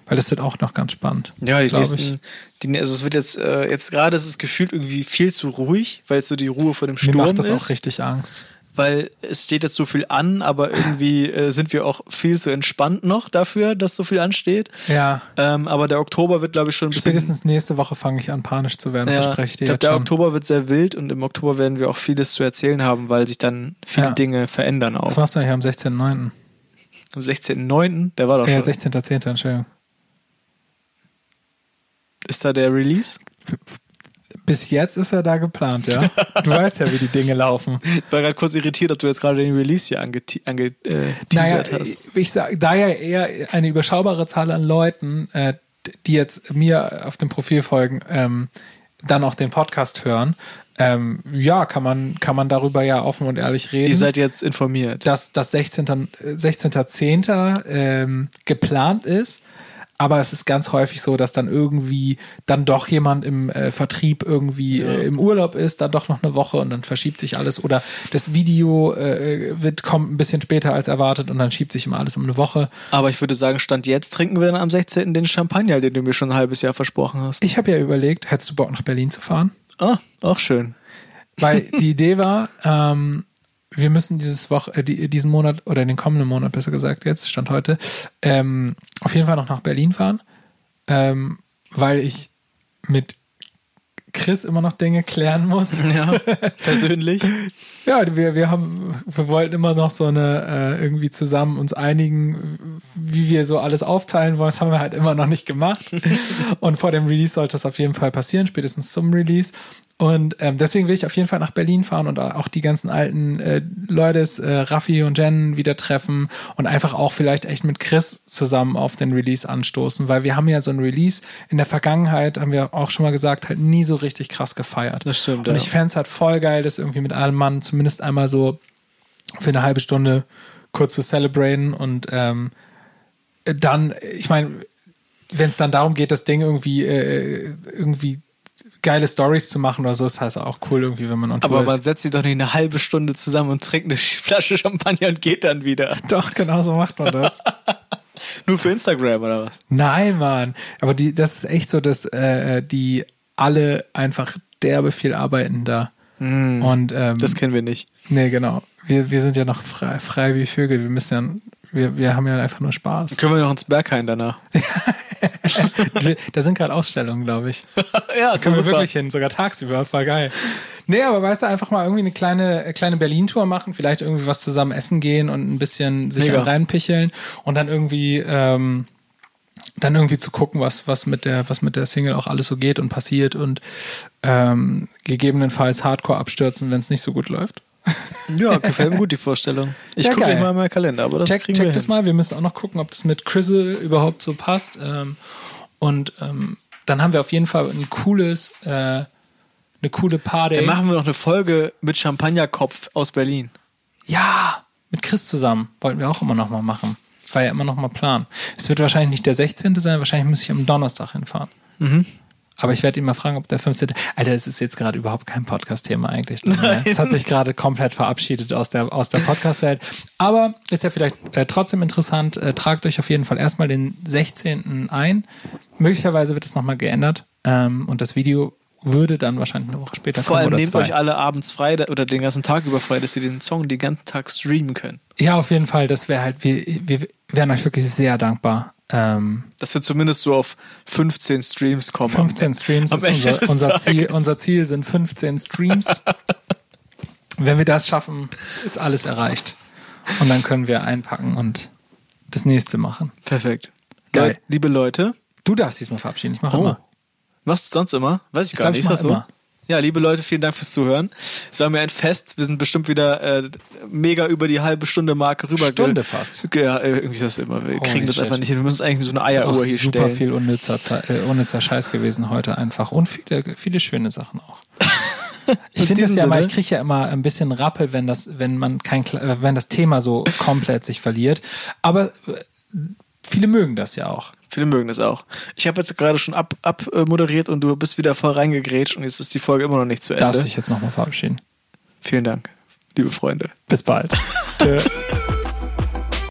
Weil das wird auch noch ganz spannend. Ja, die nächsten, die, also es wird jetzt, äh, jetzt gerade ist es gefühlt irgendwie viel zu ruhig, weil es so die Ruhe vor dem Mir Sturm macht das ist. auch richtig Angst. weil es steht jetzt so viel an, aber irgendwie äh, sind wir auch viel zu entspannt noch dafür, dass so viel ansteht. Ja. Ähm, aber der Oktober wird, glaube ich, schon ein bisschen. Spätestens nächste Woche fange ich an, panisch zu werden, ja, verspreche ich dir ich glaube, der schon. Oktober wird sehr wild und im Oktober werden wir auch vieles zu erzählen haben, weil sich dann viele Ja. Dinge verändern Was auch. machst du eigentlich am 16.9.? Am 16.09., der war doch Ja, schon. 16.10., Entschuldigung. Ist da der Release? Bis jetzt ist er da geplant, ja. Du weißt ja, wie die Dinge laufen. Ich war gerade kurz irritiert, ob du jetzt gerade den Release hier angeteasert ange, äh, Naja, hast. ich sag, da ja eher eine überschaubare Zahl an Leuten, äh, die jetzt mir auf dem Profil folgen, ähm, dann auch den Podcast hören, ähm, ja, kann man, kann man darüber ja offen und ehrlich reden. Ihr seid jetzt informiert. dass das 16. äh, 16.10. Ähm, geplant ist. Aber es ist ganz häufig so, dass dann irgendwie dann doch jemand im äh, Vertrieb irgendwie äh, im Urlaub ist, dann doch noch eine Woche und dann verschiebt sich alles. Oder das Video äh, wird kommt ein bisschen später als erwartet und dann schiebt sich immer alles um eine Woche. Aber ich würde sagen, Stand jetzt trinken wir dann am 16. den Champagner, den du mir schon ein halbes Jahr versprochen hast. Ich habe ja überlegt, hättest du Bock nach Berlin zu fahren? Ah, auch schön. Weil die Idee war, ähm, wir müssen dieses Woche, äh, die, diesen Monat oder den kommenden Monat besser gesagt jetzt, Stand heute, ähm, auf jeden Fall noch nach Berlin fahren, ähm, weil ich mit Chris immer noch Dinge klären muss. Ja, persönlich. Ja, wir, wir haben, wir wollten immer noch so eine, äh, irgendwie zusammen uns einigen, wie wir so alles aufteilen wollen. Das haben wir halt immer noch nicht gemacht. Und vor dem Release sollte das auf jeden Fall passieren, spätestens zum Release. Und ähm, deswegen will ich auf jeden Fall nach Berlin fahren und auch die ganzen alten äh, Leute, äh, Raffi und Jen wieder treffen und einfach auch vielleicht echt mit Chris zusammen auf den Release anstoßen, weil wir haben ja so ein Release in der Vergangenheit, haben wir auch schon mal gesagt, halt nie so richtig krass gefeiert. Das stimmt, Und ja. ich fände es halt voll geil, das irgendwie mit allem Mann zumindest einmal so für eine halbe Stunde kurz zu celebraten und ähm, dann, ich meine, wenn es dann darum geht, das Ding irgendwie, äh, irgendwie geile Stories zu machen oder so, ist halt auch cool irgendwie, wenn man on Aber Tour man ist. setzt sich doch nicht eine halbe Stunde zusammen und trinkt eine Flasche Champagner und geht dann wieder. Doch, genau so macht man das. Nur für Instagram oder was? Nein, Mann. Aber die, das ist echt so, dass äh, die alle einfach derbe viel arbeiten da. Und ähm, Das kennen wir nicht. Nee, genau. wir, wir sind ja noch frei, frei wie Vögel. Wir müssen ja, wir, wir haben ja einfach nur Spaß. Können wir noch ins Berghain danach? da sind gerade Ausstellungen, glaube ich. ja, Da können wir wirklich hin, sogar tagsüber, voll geil. Nee, aber weißt du, einfach mal irgendwie eine kleine, äh, kleine Berlin-Tour machen, vielleicht irgendwie was zusammen essen gehen und ein bisschen sich reinpicheln und dann irgendwie, ähm, dann irgendwie zu gucken, was, was mit der, was mit der Single auch alles so geht und passiert und ähm, gegebenenfalls Hardcore abstürzen, wenn es nicht so gut läuft. Ja, gefällt mir gut die Vorstellung. Ich Ja, gucke gleich mal in meinen Kalender, aber das check kriegen check wir das hin. mal. Wir müssen auch noch gucken, ob das mit Crizzle überhaupt so passt. Ähm, und ähm, dann haben wir auf jeden Fall ein cooles, äh, eine coole Party. Dann machen wir noch eine Folge mit Champagnerkopf aus Berlin. Ja, mit Chris zusammen. Wollten wir auch immer noch mal machen. War ja immer noch mal Plan. Es wird wahrscheinlich nicht der 16. sein, wahrscheinlich muss ich am Donnerstag hinfahren. Mhm. Aber ich werde ihn mal fragen, ob der 15. Alter, es ist jetzt gerade überhaupt kein Podcast-Thema eigentlich. Ne? Es hat sich gerade komplett verabschiedet aus der, aus der Podcast-Welt. Aber ist ja vielleicht äh, trotzdem interessant. Äh, tragt euch auf jeden Fall erstmal den 16. ein. Möglicherweise wird es nochmal geändert. Ähm, und das Video würde dann wahrscheinlich eine Woche später Vor kommen. allem oder nehmt zwei. euch alle abends frei oder den ganzen Tag über frei, dass ihr den Song den ganzen Tag streamen könnt. Ja, auf jeden Fall. Das wäre halt, wir, wir wären euch wirklich sehr dankbar. Ähm, Dass wir zumindest so auf 15 Streams kommen. 15 Streams am ist unser, unser. Ziel, unser Ziel sind 15 Streams. Wenn wir das schaffen, ist alles erreicht. Und dann können wir einpacken und das nächste machen. Perfekt. Geil. Leut- Liebe Leute, Du darfst diesmal verabschieden. Ich mache Oh. immer. machst du sonst immer? Weiß ich, Ich gar glaub, nicht. ich Ist das so? immer. Ja, liebe Leute, vielen Dank fürs Zuhören. Es war mir ein Fest. Wir sind bestimmt wieder äh, mega über die halbe Stunde Marke rüber. Stunde fast. Ja, irgendwie ist das immer. Wir Holy kriegen das shit. einfach nicht hin. Wir müssen eigentlich so eine Eieruhr hier super stellen. viel unnützer, Ze- äh, unnützer Scheiß gewesen heute einfach. Und viele, viele schöne Sachen auch. Ich In finde das ja Sinne. ich kriege ja immer ein bisschen Rappel, wenn das, wenn man kein, äh, wenn das Thema so komplett sich verliert. Aber äh, viele mögen das ja auch. Viele mögen das auch. Ich habe jetzt gerade schon ab, ab äh, und du bist wieder voll reingegrätscht und jetzt ist die Folge immer noch nicht zu Ende. Darfst dich jetzt nochmal verabschieden. Vielen Dank, liebe Freunde. Bis bald. Tschö.